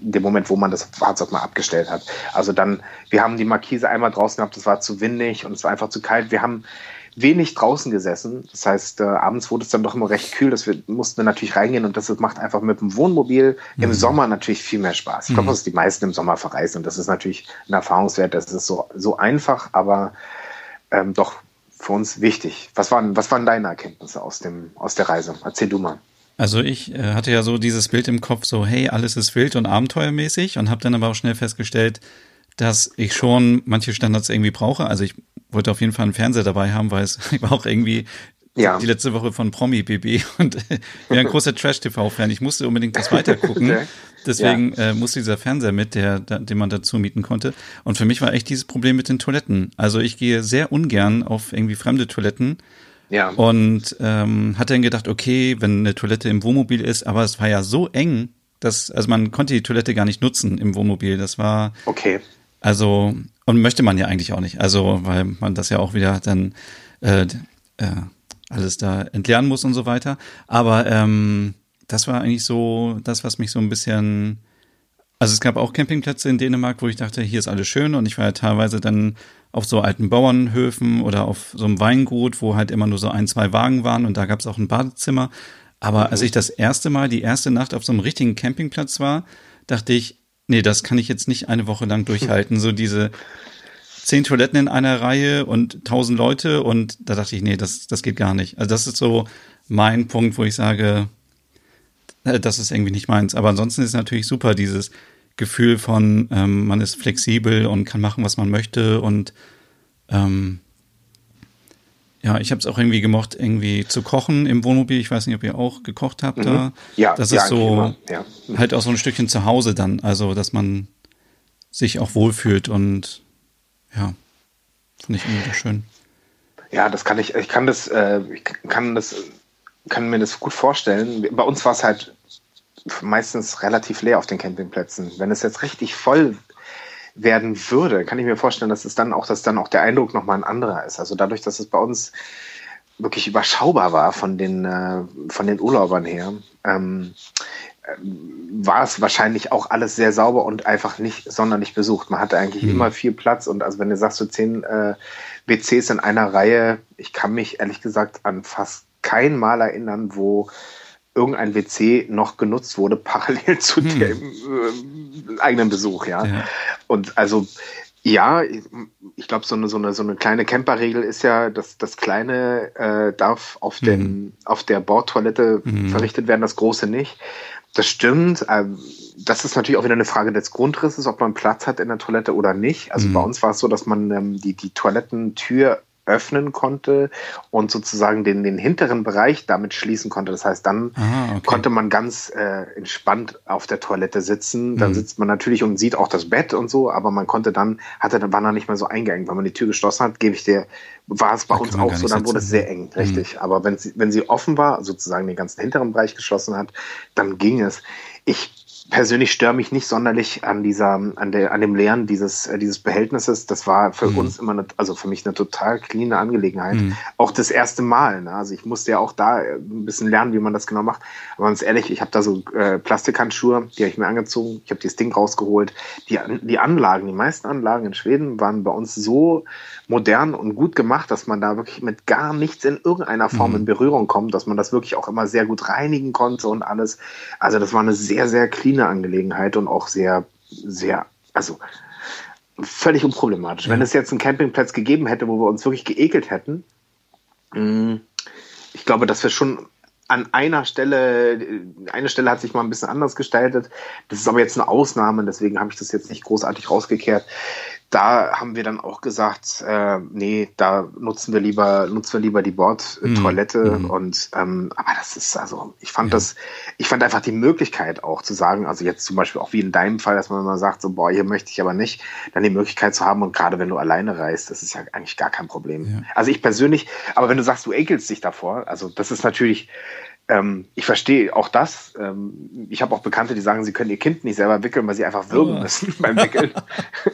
Speaker 2: in dem Moment, wo man das Fahrzeug mal abgestellt hat. Also dann, wir haben die Markise einmal draußen gehabt, es war zu windig und es war einfach zu kalt. Wir haben wenig draußen gesessen. Das heißt, äh, abends wurde es dann doch immer recht kühl. Das wir, mussten wir natürlich reingehen und das macht einfach mit dem Wohnmobil mhm. im Sommer natürlich viel mehr Spaß. Ich glaube, mhm. dass die meisten im Sommer verreisen und das ist natürlich ein Erfahrungswert. Das ist so, so einfach, aber ähm, doch für uns wichtig. Was waren, was waren deine Erkenntnisse aus, dem, aus der Reise? Erzähl du mal.
Speaker 1: Also ich äh, hatte ja so dieses Bild im Kopf, so hey, alles ist wild und abenteuermäßig und habe dann aber auch schnell festgestellt, dass ich schon manche Standards irgendwie brauche. Also ich wollte auf jeden Fall einen Fernseher dabei haben, weil es ich war auch irgendwie ja. die letzte Woche von Promi BB und ich bin ein großer Trash-TV-Fan. Ich musste unbedingt das weitergucken. Okay. Deswegen ja. äh, musste dieser Fernseher mit, der, der, den man dazu mieten konnte. Und für mich war echt dieses Problem mit den Toiletten. Also ich gehe sehr ungern auf irgendwie fremde Toiletten. Ja. Und ähm, hatte dann gedacht, okay, wenn eine Toilette im Wohnmobil ist, aber es war ja so eng, dass, also man konnte die Toilette gar nicht nutzen im Wohnmobil. Das war.
Speaker 2: Okay.
Speaker 1: Also, und möchte man ja eigentlich auch nicht. Also, weil man das ja auch wieder dann äh, äh, alles da entleeren muss und so weiter. Aber ähm, das war eigentlich so das, was mich so ein bisschen. Also es gab auch Campingplätze in Dänemark, wo ich dachte, hier ist alles schön und ich war ja teilweise dann auf so alten Bauernhöfen oder auf so einem Weingut, wo halt immer nur so ein, zwei Wagen waren und da gab es auch ein Badezimmer. Aber als ich das erste Mal, die erste Nacht auf so einem richtigen Campingplatz war, dachte ich, nee, das kann ich jetzt nicht eine Woche lang durchhalten. So diese zehn Toiletten in einer Reihe und tausend Leute und da dachte ich, nee, das, das geht gar nicht. Also das ist so mein Punkt, wo ich sage, äh, das ist irgendwie nicht meins. Aber ansonsten ist natürlich super, dieses Gefühl von, ähm, man ist flexibel und kann machen, was man möchte. Und ähm, ja, ich habe es auch irgendwie gemocht, irgendwie zu kochen im Wohnmobil. Ich weiß nicht, ob ihr auch gekocht habt mhm. da.
Speaker 2: Ja,
Speaker 1: das
Speaker 2: ja,
Speaker 1: ist so ja. halt auch so ein Stückchen zu Hause dann. Also, dass man sich auch wohlfühlt und ja, finde ich irgendwie schön.
Speaker 2: Ja, das kann ich, ich kann das, äh, ich kann das kann mir das gut vorstellen. Bei uns war es halt meistens relativ leer auf den Campingplätzen. Wenn es jetzt richtig voll werden würde, kann ich mir vorstellen, dass es dann auch, dass dann auch der Eindruck nochmal ein anderer ist. Also dadurch, dass es bei uns wirklich überschaubar war von den, äh, von den Urlaubern her, ähm, äh, war es wahrscheinlich auch alles sehr sauber und einfach nicht sonderlich besucht. Man hatte eigentlich mhm. immer viel Platz und also wenn du sagst, so zehn äh, WCs in einer Reihe, ich kann mich ehrlich gesagt an fast kein Mal erinnern, wo irgendein WC noch genutzt wurde, parallel zu hm. dem äh, eigenen Besuch, ja? ja. Und also, ja, ich glaube, so eine, so, eine, so eine kleine Camperregel ist ja, dass das Kleine äh, darf auf, den, hm. auf der Bordtoilette hm. verrichtet werden, das Große nicht. Das stimmt. Ähm, das ist natürlich auch wieder eine Frage des Grundrisses, ob man Platz hat in der Toilette oder nicht. Also mhm. bei uns war es so, dass man ähm, die, die Toilettentür öffnen konnte und sozusagen den, den hinteren Bereich damit schließen konnte. Das heißt, dann Aha, okay. konnte man ganz äh, entspannt auf der Toilette sitzen. Dann mhm. sitzt man natürlich und sieht auch das Bett und so, aber man konnte dann, hatte, dann war dann nicht mehr so eingeengt. Wenn man die Tür geschlossen hat, gebe ich dir, war es bei da uns auch so, dann wurde es sehr eng, mhm. richtig. Mhm. Aber wenn sie, wenn sie offen war, sozusagen den ganzen hinteren Bereich geschlossen hat, dann ging es. Ich persönlich störe mich nicht sonderlich an dieser, an der, an dem Leeren dieses, äh, dieses Behältnisses. Das war für mhm. uns immer, eine, also für mich eine total cleane Angelegenheit. Mhm. Auch das erste Mal. Ne? Also ich musste ja auch da äh, ein bisschen lernen, wie man das genau macht. Aber ganz ehrlich, ich habe da so äh, Plastikhandschuhe, die habe ich mir angezogen. Ich habe dieses Ding rausgeholt. Die, die Anlagen, die meisten Anlagen in Schweden waren bei uns so modern und gut gemacht, dass man da wirklich mit gar nichts in irgendeiner Form mhm. in Berührung kommt, dass man das wirklich auch immer sehr gut reinigen konnte und alles. Also das war eine sehr, sehr clean Angelegenheit und auch sehr, sehr, also völlig unproblematisch. Ja. Wenn es jetzt einen Campingplatz gegeben hätte, wo wir uns wirklich geekelt hätten, mm, ich glaube, dass wir schon an einer Stelle, eine Stelle hat sich mal ein bisschen anders gestaltet. Das ist aber jetzt eine Ausnahme, deswegen habe ich das jetzt nicht großartig rausgekehrt da haben wir dann auch gesagt, äh, nee, da nutzen wir lieber, nutzen wir lieber die Bordtoilette mm. und ähm, aber das ist also, ich fand ja. das, ich fand einfach die Möglichkeit auch zu sagen, also jetzt zum Beispiel auch wie in deinem Fall, dass man mal sagt, so boah, hier möchte ich aber nicht, dann die Möglichkeit zu haben und gerade wenn du alleine reist, das ist ja eigentlich gar kein Problem. Ja. Also ich persönlich, aber wenn du sagst, du ekelst dich davor, also das ist natürlich ähm, ich verstehe auch das. Ähm, ich habe auch Bekannte, die sagen, sie können ihr Kind nicht selber wickeln, weil sie einfach würgen oh. müssen beim Wickeln.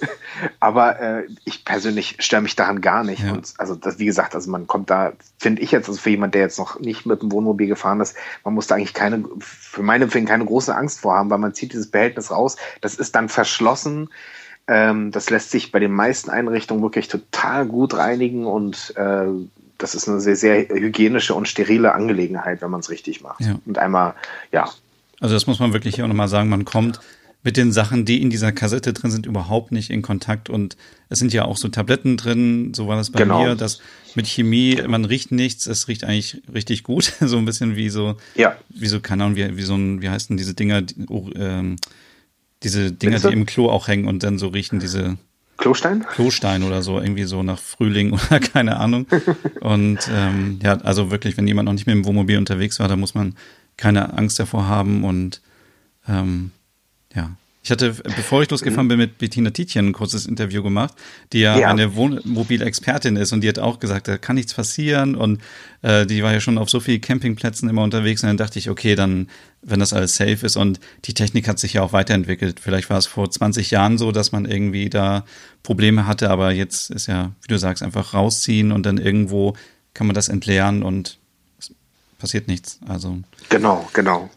Speaker 2: Aber äh, ich persönlich störe mich daran gar nicht. Ja. Und also das, wie gesagt, also man kommt da, finde ich jetzt, also für jemand, der jetzt noch nicht mit dem Wohnmobil gefahren ist, man muss da eigentlich keine, für meine Empfehlung keine große Angst vorhaben, weil man zieht dieses Behältnis raus. Das ist dann verschlossen. Ähm, das lässt sich bei den meisten Einrichtungen wirklich total gut reinigen und äh, das ist eine sehr, sehr hygienische und sterile Angelegenheit, wenn man es richtig macht. Ja. Und einmal, ja.
Speaker 1: Also das muss man wirklich hier auch nochmal sagen, man kommt mit den Sachen, die in dieser Kassette drin sind, überhaupt nicht in Kontakt. Und es sind ja auch so Tabletten drin, so war das bei genau. mir, dass mit Chemie, man riecht nichts, es riecht eigentlich richtig gut. so ein bisschen wie so, ja. wie so, keine Ahnung, wie, wie so ein, wie heißt denn diese Dinger, die, oh, ähm, diese Dinger, die im Klo auch hängen und dann so riechen, diese
Speaker 2: Klostein?
Speaker 1: Klostein oder so, irgendwie so nach Frühling oder keine Ahnung. Und ähm, ja, also wirklich, wenn jemand noch nicht mit dem Wohnmobil unterwegs war, da muss man keine Angst davor haben und ähm, ja, ich hatte, bevor ich losgefahren bin, mit Bettina Tietjen ein kurzes Interview gemacht, die ja, ja. eine Wohnmobilexpertin ist und die hat auch gesagt, da kann nichts passieren und äh, die war ja schon auf so vielen Campingplätzen immer unterwegs und dann dachte ich, okay, dann, wenn das alles safe ist und die Technik hat sich ja auch weiterentwickelt. Vielleicht war es vor 20 Jahren so, dass man irgendwie da Probleme hatte, aber jetzt ist ja, wie du sagst, einfach rausziehen und dann irgendwo kann man das entleeren und es passiert nichts. Also.
Speaker 2: Genau, genau.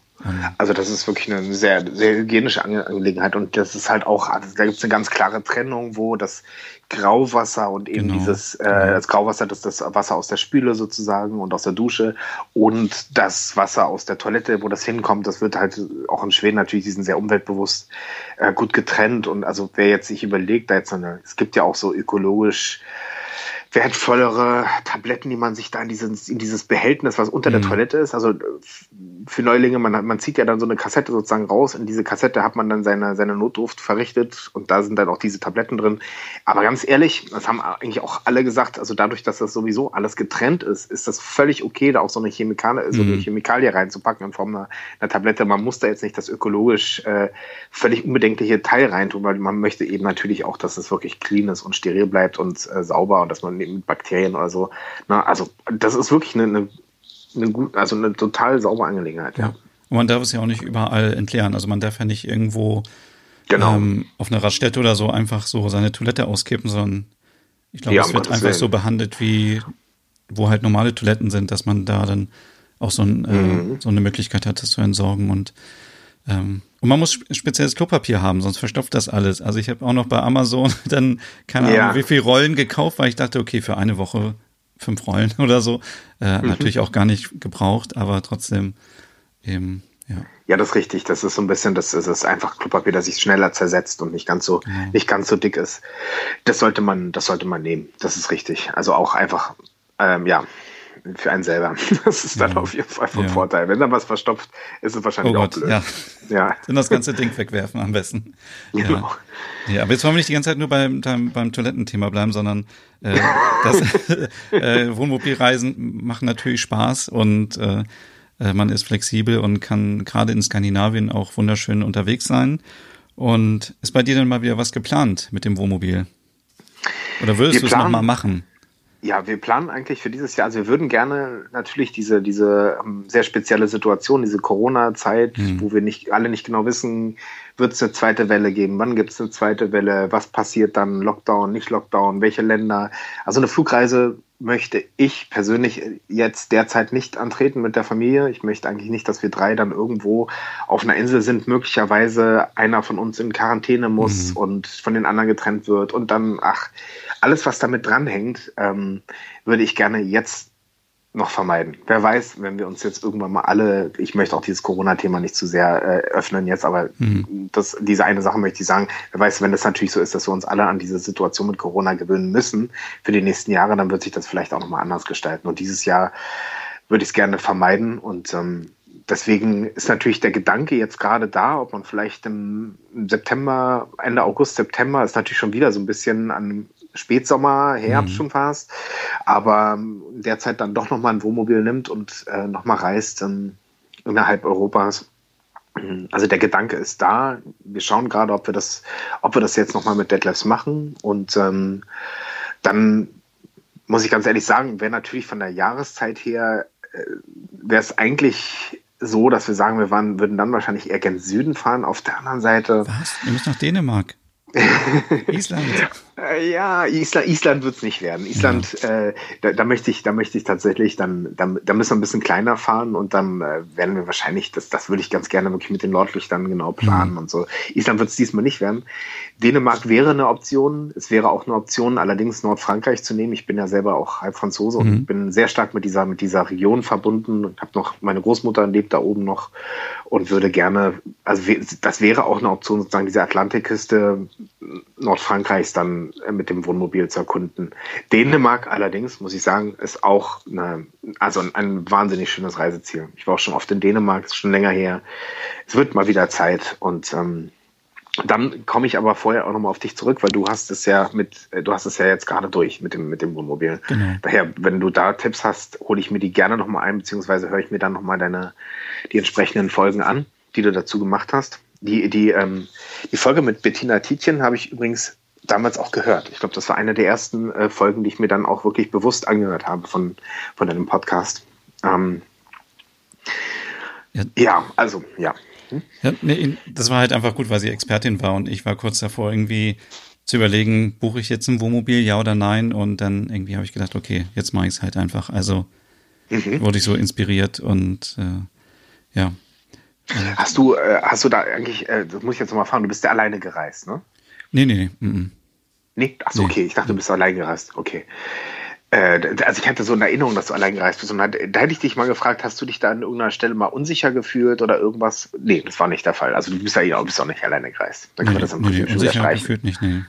Speaker 2: Also das ist wirklich eine sehr, sehr hygienische Angelegenheit und das ist halt auch, also da gibt es eine ganz klare Trennung, wo das Grauwasser und eben genau. dieses, äh, genau. das Grauwasser, das ist das Wasser aus der Spüle sozusagen und aus der Dusche und das Wasser aus der Toilette, wo das hinkommt, das wird halt auch in Schweden natürlich, die sind sehr umweltbewusst, äh, gut getrennt und also wer jetzt sich überlegt, da jetzt eine, es gibt ja auch so ökologisch wertvollere Tabletten, die man sich da in dieses, in dieses Behältnis, was unter mhm. der Toilette ist. Also für Neulinge, man, man zieht ja dann so eine Kassette sozusagen raus. In diese Kassette hat man dann seine, seine Notdurft verrichtet und da sind dann auch diese Tabletten drin. Aber ganz ehrlich, das haben eigentlich auch alle gesagt, also dadurch, dass das sowieso alles getrennt ist, ist das völlig okay, da auch so eine Chemikalie, mhm. so eine mhm. Chemikalie reinzupacken in Form einer, einer, Tablette. Man muss da jetzt nicht das ökologisch äh, völlig unbedenkliche Teil reintun, weil man möchte eben natürlich auch, dass es wirklich clean ist und steril bleibt und äh, sauber und dass man mit Bakterien oder so. Na, also das ist wirklich eine, eine, eine gut, also eine total saubere Angelegenheit. Ja. ja.
Speaker 1: Und man darf es ja auch nicht überall entleeren. Also man darf ja nicht irgendwo genau. ähm, auf einer Raststätte oder so einfach so seine Toilette auskippen, sondern ich glaube, ja, es wird einfach so behandelt wie wo halt normale Toiletten sind, dass man da dann auch so, ein, äh, mhm. äh, so eine Möglichkeit hat, das zu entsorgen und ähm, und man muss spezielles Klopapier haben, sonst verstopft das alles. Also ich habe auch noch bei Amazon dann, keine ja. Ahnung, wie viel Rollen gekauft, weil ich dachte, okay, für eine Woche fünf Rollen oder so. Äh, mhm. Natürlich auch gar nicht gebraucht, aber trotzdem eben, ja.
Speaker 2: Ja, das ist richtig. Das ist so ein bisschen, das, das ist einfach Klopapier, das sich schneller zersetzt und nicht ganz so, genau. nicht ganz so dick ist. Das sollte man, das sollte man nehmen. Das ist richtig. Also auch einfach, ähm, ja, für einen selber. Das ist dann ja. auf jeden Fall von ja. Vorteil. Wenn da was verstopft, ist es wahrscheinlich oh Gott, auch blöd.
Speaker 1: Ja. ja. Dann das ganze Ding wegwerfen am besten. Genau. Ja. ja, aber jetzt wollen wir nicht die ganze Zeit nur beim, beim, beim Toilettenthema bleiben, sondern äh, das äh, Wohnmobilreisen machen natürlich Spaß und äh, äh, man ist flexibel und kann gerade in Skandinavien auch wunderschön unterwegs sein. Und ist bei dir denn mal wieder was geplant mit dem Wohnmobil? Oder würdest du es nochmal machen?
Speaker 2: Ja, wir planen eigentlich für dieses Jahr, also wir würden gerne natürlich diese, diese ähm, sehr spezielle Situation, diese Corona-Zeit, mhm. wo wir nicht alle nicht genau wissen, wird es eine zweite Welle geben, wann gibt es eine zweite Welle, was passiert dann, Lockdown, nicht Lockdown, welche Länder. Also eine Flugreise möchte ich persönlich jetzt derzeit nicht antreten mit der Familie. Ich möchte eigentlich nicht, dass wir drei dann irgendwo auf einer Insel sind, möglicherweise einer von uns in Quarantäne muss mhm. und von den anderen getrennt wird und dann, ach, alles, was damit dranhängt, ähm, würde ich gerne jetzt noch vermeiden. Wer weiß, wenn wir uns jetzt irgendwann mal alle, ich möchte auch dieses Corona-Thema nicht zu sehr äh, öffnen jetzt, aber mhm. das, diese eine Sache möchte ich sagen, wer weiß, wenn es natürlich so ist, dass wir uns alle an diese Situation mit Corona gewöhnen müssen für die nächsten Jahre, dann wird sich das vielleicht auch nochmal anders gestalten. Und dieses Jahr würde ich es gerne vermeiden und ähm, deswegen ist natürlich der Gedanke jetzt gerade da, ob man vielleicht im September, Ende August, September, ist natürlich schon wieder so ein bisschen an Spätsommer, Herbst mhm. schon fast, aber derzeit dann doch nochmal ein Wohnmobil nimmt und äh, nochmal reist ähm, innerhalb Europas. Also der Gedanke ist da. Wir schauen gerade, ob wir das, ob wir das jetzt nochmal mit Deadlifts machen. Und ähm, dann muss ich ganz ehrlich sagen, wäre natürlich von der Jahreszeit her, äh, wäre es eigentlich so, dass wir sagen, wir waren, würden dann wahrscheinlich eher gen Süden fahren. Auf der anderen Seite.
Speaker 1: Was? Ihr müsst nach Dänemark.
Speaker 2: Island. Äh, ja, Island, Island wird es nicht werden. Island, ja. äh, da, da, möchte ich, da möchte ich tatsächlich dann, da, da müssen wir ein bisschen kleiner fahren und dann äh, werden wir wahrscheinlich, das, das würde ich ganz gerne wirklich mit den Nordlichtern genau planen mhm. und so. Island wird es diesmal nicht werden. Dänemark wäre eine Option. Es wäre auch eine Option, allerdings Nordfrankreich zu nehmen. Ich bin ja selber auch halb Franzose mhm. und bin sehr stark mit dieser, mit dieser Region verbunden und habe noch, meine Großmutter lebt da oben noch und würde gerne, also das wäre auch eine Option, sozusagen diese Atlantikküste Nordfrankreichs dann äh, mit dem Wohnmobil zu erkunden. Dänemark allerdings, muss ich sagen, ist auch eine, also ein, ein wahnsinnig schönes Reiseziel. Ich war auch schon oft in Dänemark, ist schon länger her. Es wird mal wieder Zeit und ähm, dann komme ich aber vorher auch nochmal auf dich zurück, weil du hast es ja mit, äh, du hast es ja jetzt gerade durch mit dem, mit dem Wohnmobil. Genau. Daher, wenn du da Tipps hast, hole ich mir die gerne nochmal ein, beziehungsweise höre ich mir dann nochmal deine, die entsprechenden Folgen an, die du dazu gemacht hast. Die, die, ähm, die Folge mit Bettina Tietjen habe ich übrigens damals auch gehört. Ich glaube, das war eine der ersten äh, Folgen, die ich mir dann auch wirklich bewusst angehört habe von, von deinem Podcast. Ähm, ja. ja, also, ja.
Speaker 1: Hm? ja nee, das war halt einfach gut, weil sie Expertin war und ich war kurz davor, irgendwie zu überlegen, buche ich jetzt ein Wohnmobil, ja oder nein? Und dann irgendwie habe ich gedacht, okay, jetzt mache ich es halt einfach. Also mhm. wurde ich so inspiriert und äh, ja,
Speaker 2: Hast du, äh, hast du da eigentlich, äh, das muss ich jetzt nochmal fragen, du bist ja alleine gereist, ne?
Speaker 1: Nee, nee, nee.
Speaker 2: Nee, achso, okay, ich dachte, du bist allein gereist, okay. Äh, also ich hatte so eine Erinnerung, dass du allein gereist bist. Und da, da hätte ich dich mal gefragt, hast du dich da an irgendeiner Stelle mal unsicher gefühlt oder irgendwas? Nee, das war nicht der Fall. Also du bist ja auch, bist auch nicht alleine gereist.
Speaker 1: Dann nee, können wir das am nee, unsicher gefühlt nicht, nee.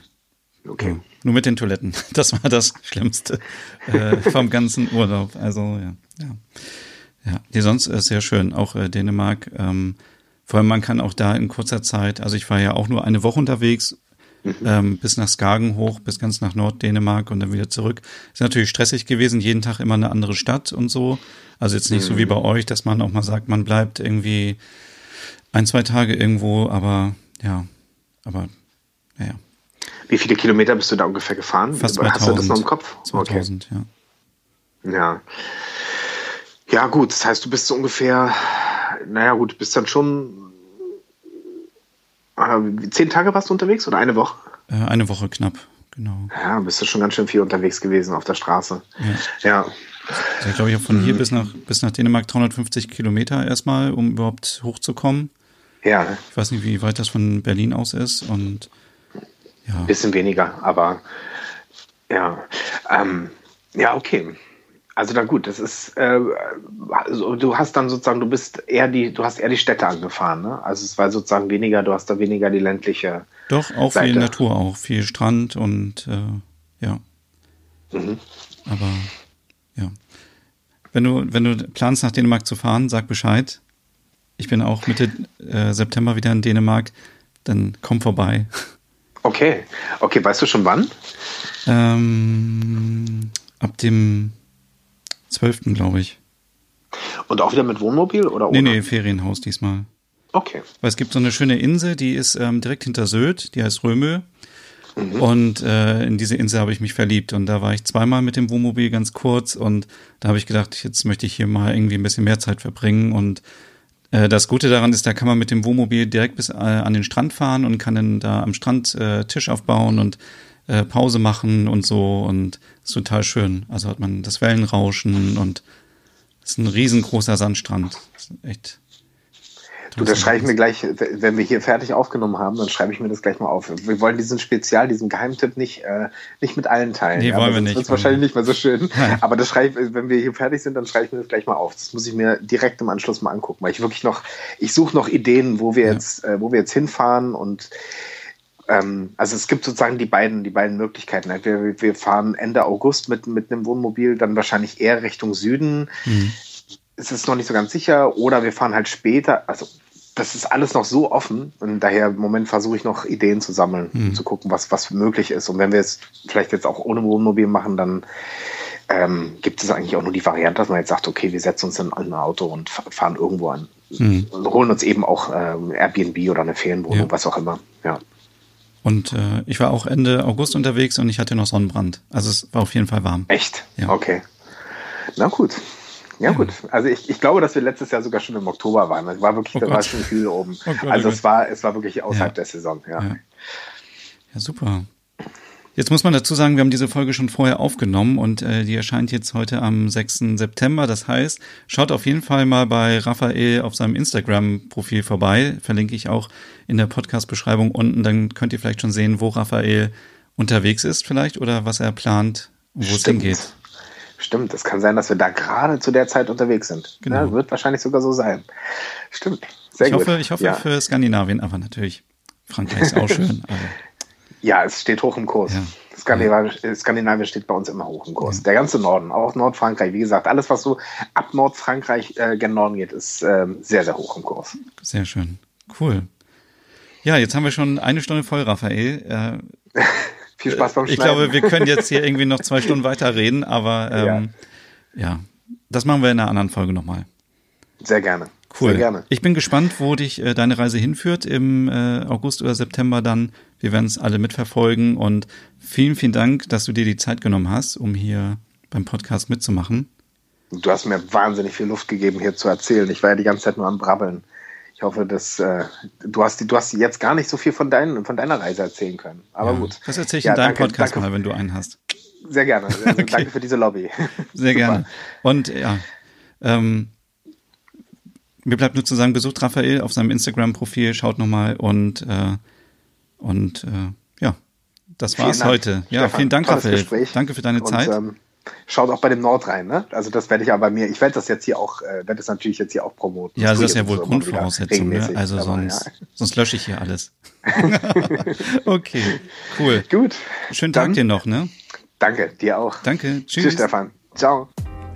Speaker 1: Okay. Ja, nur mit den Toiletten. Das war das Schlimmste äh, vom ganzen Urlaub. Also ja, ja. Ja, die sonst ist sehr schön, auch äh, Dänemark. Ähm, vor allem man kann auch da in kurzer Zeit, also ich war ja auch nur eine Woche unterwegs, mhm. ähm, bis nach Skagen hoch, bis ganz nach Norddänemark und dann wieder zurück. Ist natürlich stressig gewesen, jeden Tag immer eine andere Stadt und so. Also jetzt nicht mhm. so wie mhm. bei euch, dass man auch mal sagt, man bleibt irgendwie ein, zwei Tage irgendwo, aber ja, aber naja.
Speaker 2: Wie viele Kilometer bist du da ungefähr gefahren?
Speaker 1: Fast 2000.
Speaker 2: Hast du das noch im Kopf?
Speaker 1: 2000, okay.
Speaker 2: ja. Ja. Ja, gut, das heißt, du bist so ungefähr, naja, gut, bist dann schon. Äh, zehn Tage warst du unterwegs oder eine Woche?
Speaker 1: Äh, eine Woche knapp, genau.
Speaker 2: Ja, bist du schon ganz schön viel unterwegs gewesen auf der Straße. Ja. ja.
Speaker 1: Also ich glaube, ich habe von hier mhm. bis nach, bis nach Dänemark 350 Kilometer erstmal, um überhaupt hochzukommen.
Speaker 2: Ja.
Speaker 1: Ich weiß nicht, wie weit das von Berlin aus ist und
Speaker 2: ja. Bisschen weniger, aber ja. Ähm, ja, okay. Also dann gut, das ist, äh, also du hast dann sozusagen, du bist eher die, du hast eher die Städte angefahren, ne? Also es war sozusagen weniger, du hast da weniger die ländliche.
Speaker 1: Doch, auch Seite. viel Natur, auch viel Strand und äh, ja. Mhm. Aber ja. Wenn du, wenn du planst, nach Dänemark zu fahren, sag Bescheid. Ich bin auch Mitte äh, September wieder in Dänemark. Dann komm vorbei.
Speaker 2: Okay. Okay, weißt du schon wann?
Speaker 1: Ähm, ab dem 12. glaube ich.
Speaker 2: Und auch wieder mit Wohnmobil oder
Speaker 1: ohne? Nee, nee, Ferienhaus diesmal.
Speaker 2: Okay.
Speaker 1: Weil es gibt so eine schöne Insel, die ist ähm, direkt hinter Sylt, die heißt Römö. Mhm. Und äh, in diese Insel habe ich mich verliebt. Und da war ich zweimal mit dem Wohnmobil ganz kurz. Und da habe ich gedacht, jetzt möchte ich hier mal irgendwie ein bisschen mehr Zeit verbringen. Und äh, das Gute daran ist, da kann man mit dem Wohnmobil direkt bis äh, an den Strand fahren und kann dann da am Strand äh, Tisch aufbauen und äh, Pause machen und so und ist total schön. Also hat man das Wellenrauschen und es ist ein riesengroßer Sandstrand. echt.
Speaker 2: Du, das schreibe ich mir gleich, wenn wir hier fertig aufgenommen haben, dann schreibe ich mir das gleich mal auf. Wir wollen diesen Spezial, diesen Geheimtipp nicht, äh, nicht mit allen teilen.
Speaker 1: Nee,
Speaker 2: ja,
Speaker 1: wollen wir nicht.
Speaker 2: Das ist wahrscheinlich nicht mehr so schön. Nein. Aber das schreibe ich, wenn wir hier fertig sind, dann schreibe ich mir das gleich mal auf. Das muss ich mir direkt im Anschluss mal angucken, weil ich wirklich noch, ich suche noch Ideen, wo wir ja. jetzt, äh, wo wir jetzt hinfahren und ähm, also es gibt sozusagen die beiden, die beiden Möglichkeiten. Wir, wir fahren Ende August mit, mit einem Wohnmobil, dann wahrscheinlich eher Richtung Süden. Mhm. es ist noch nicht so ganz sicher oder wir fahren halt später. Also das ist alles noch so offen und daher im Moment versuche ich noch Ideen zu sammeln,
Speaker 1: Hm.
Speaker 2: um zu gucken, was, was möglich ist. Und wenn wir es vielleicht jetzt auch ohne Wohnmobil machen, dann ähm, gibt es eigentlich auch nur die Variante, dass man jetzt sagt, okay, wir setzen uns in ein Auto und fa- fahren irgendwo an
Speaker 1: Hm.
Speaker 2: und holen uns eben auch ähm, Airbnb oder eine Ferienwohnung,
Speaker 1: Ja.
Speaker 2: was auch immer. Ja.
Speaker 1: Und äh, ich war auch Ende August unterwegs und ich hatte noch Sonnenbrand. Also es war auf jeden Fall warm.
Speaker 2: Echt?
Speaker 1: Ja.
Speaker 2: Okay. Na gut. Ja, gut. Also ich, ich glaube, dass wir letztes Jahr sogar schon im Oktober waren. Es war wirklich,
Speaker 1: Oh
Speaker 2: da war
Speaker 1: Gott.
Speaker 2: schon viel oben.
Speaker 1: Oh Gott, oh
Speaker 2: also
Speaker 1: Gott.
Speaker 2: es war, es war wirklich außerhalb
Speaker 1: Ja.
Speaker 2: der Saison, ja.
Speaker 1: Ja. Ja, super. Jetzt muss man dazu sagen, wir haben diese Folge schon vorher aufgenommen und äh, die erscheint jetzt heute am 6. September. Das heißt, schaut auf jeden Fall mal bei Raphael auf seinem Instagram-Profil vorbei. Verlinke ich auch in der Podcast-Beschreibung unten. Dann könnt ihr vielleicht schon sehen, wo Raphael unterwegs ist vielleicht oder was er plant, und wo es hingeht.
Speaker 2: Stimmt, es kann sein, dass wir da gerade zu der Zeit unterwegs sind.
Speaker 1: Genau.
Speaker 2: Ja, wird wahrscheinlich sogar so sein. Stimmt. Sehr
Speaker 1: Ich
Speaker 2: gut.
Speaker 1: hoffe, ich hoffe
Speaker 2: ja.
Speaker 1: für Skandinavien, aber natürlich Frankreich ist auch schön.
Speaker 2: Ja, es steht hoch im Kurs.
Speaker 1: Ja.
Speaker 2: Skandinavien, Skandinavien steht bei uns immer hoch im Kurs. Der ganze Norden, auch Nordfrankreich. Wie gesagt, alles, was so ab Nordfrankreich äh, gen Norden geht, ist ähm, sehr, sehr hoch im Kurs.
Speaker 1: Sehr schön. Cool. Ja, jetzt haben wir schon eine Stunde voll, Raphael. Äh,
Speaker 2: Viel Spaß beim
Speaker 1: ich
Speaker 2: Schneiden.
Speaker 1: glaube, wir können jetzt hier irgendwie noch zwei Stunden weiterreden, aber ähm, ja. das machen wir in einer anderen Folge nochmal.
Speaker 2: Sehr gerne.
Speaker 1: Cool.
Speaker 2: Sehr gerne.
Speaker 1: Ich bin gespannt, wo dich äh, deine Reise hinführt im äh, August oder September dann. Wir werden es alle mitverfolgen und vielen, vielen Dank, dass du dir die Zeit genommen hast, um hier beim Podcast mitzumachen.
Speaker 2: Du hast mir wahnsinnig viel Luft gegeben, hier zu erzählen. Ich war ja die ganze Zeit nur am Brabbeln. Ich hoffe, dass äh, du hast du hast jetzt gar nicht so viel von, dein, von deiner Reise erzählen können. Aber
Speaker 1: Ja,
Speaker 2: gut.
Speaker 1: Das erzähle ich
Speaker 2: Ja,
Speaker 1: in deinem
Speaker 2: danke,
Speaker 1: Podcast
Speaker 2: danke.
Speaker 1: mal, wenn du einen hast.
Speaker 2: Sehr gerne. Also, Danke für diese Lobby.
Speaker 1: Sehr gerne. Und ja, ähm, mir bleibt nur zu sagen, besucht Raphael auf seinem Instagram-Profil, schaut nochmal und, äh, und äh, ja, das
Speaker 2: Vielen
Speaker 1: war's
Speaker 2: Dank,
Speaker 1: heute. Ja,
Speaker 2: Stefan.
Speaker 1: vielen Dank, Raphael.
Speaker 2: Gespräch.
Speaker 1: Danke für deine
Speaker 2: Und,
Speaker 1: Zeit.
Speaker 2: ähm, schaut auch bei dem Nord rein, ne? Also das werde ich aber bei mir, ich werde das jetzt hier auch, äh, werde das natürlich jetzt hier auch promoten.
Speaker 1: ja, das
Speaker 2: tue
Speaker 1: ist ja wohl
Speaker 2: so
Speaker 1: Grundvoraussetzung, ne? Also
Speaker 2: aber
Speaker 1: sonst,
Speaker 2: ja.
Speaker 1: sonst lösche ich hier alles. okay, cool.
Speaker 2: Gut.
Speaker 1: Schönen Tag
Speaker 2: Dann-
Speaker 1: dir noch, ne?
Speaker 2: Danke, dir auch.
Speaker 1: Danke.
Speaker 2: Tschüss, Stefan. Ciao.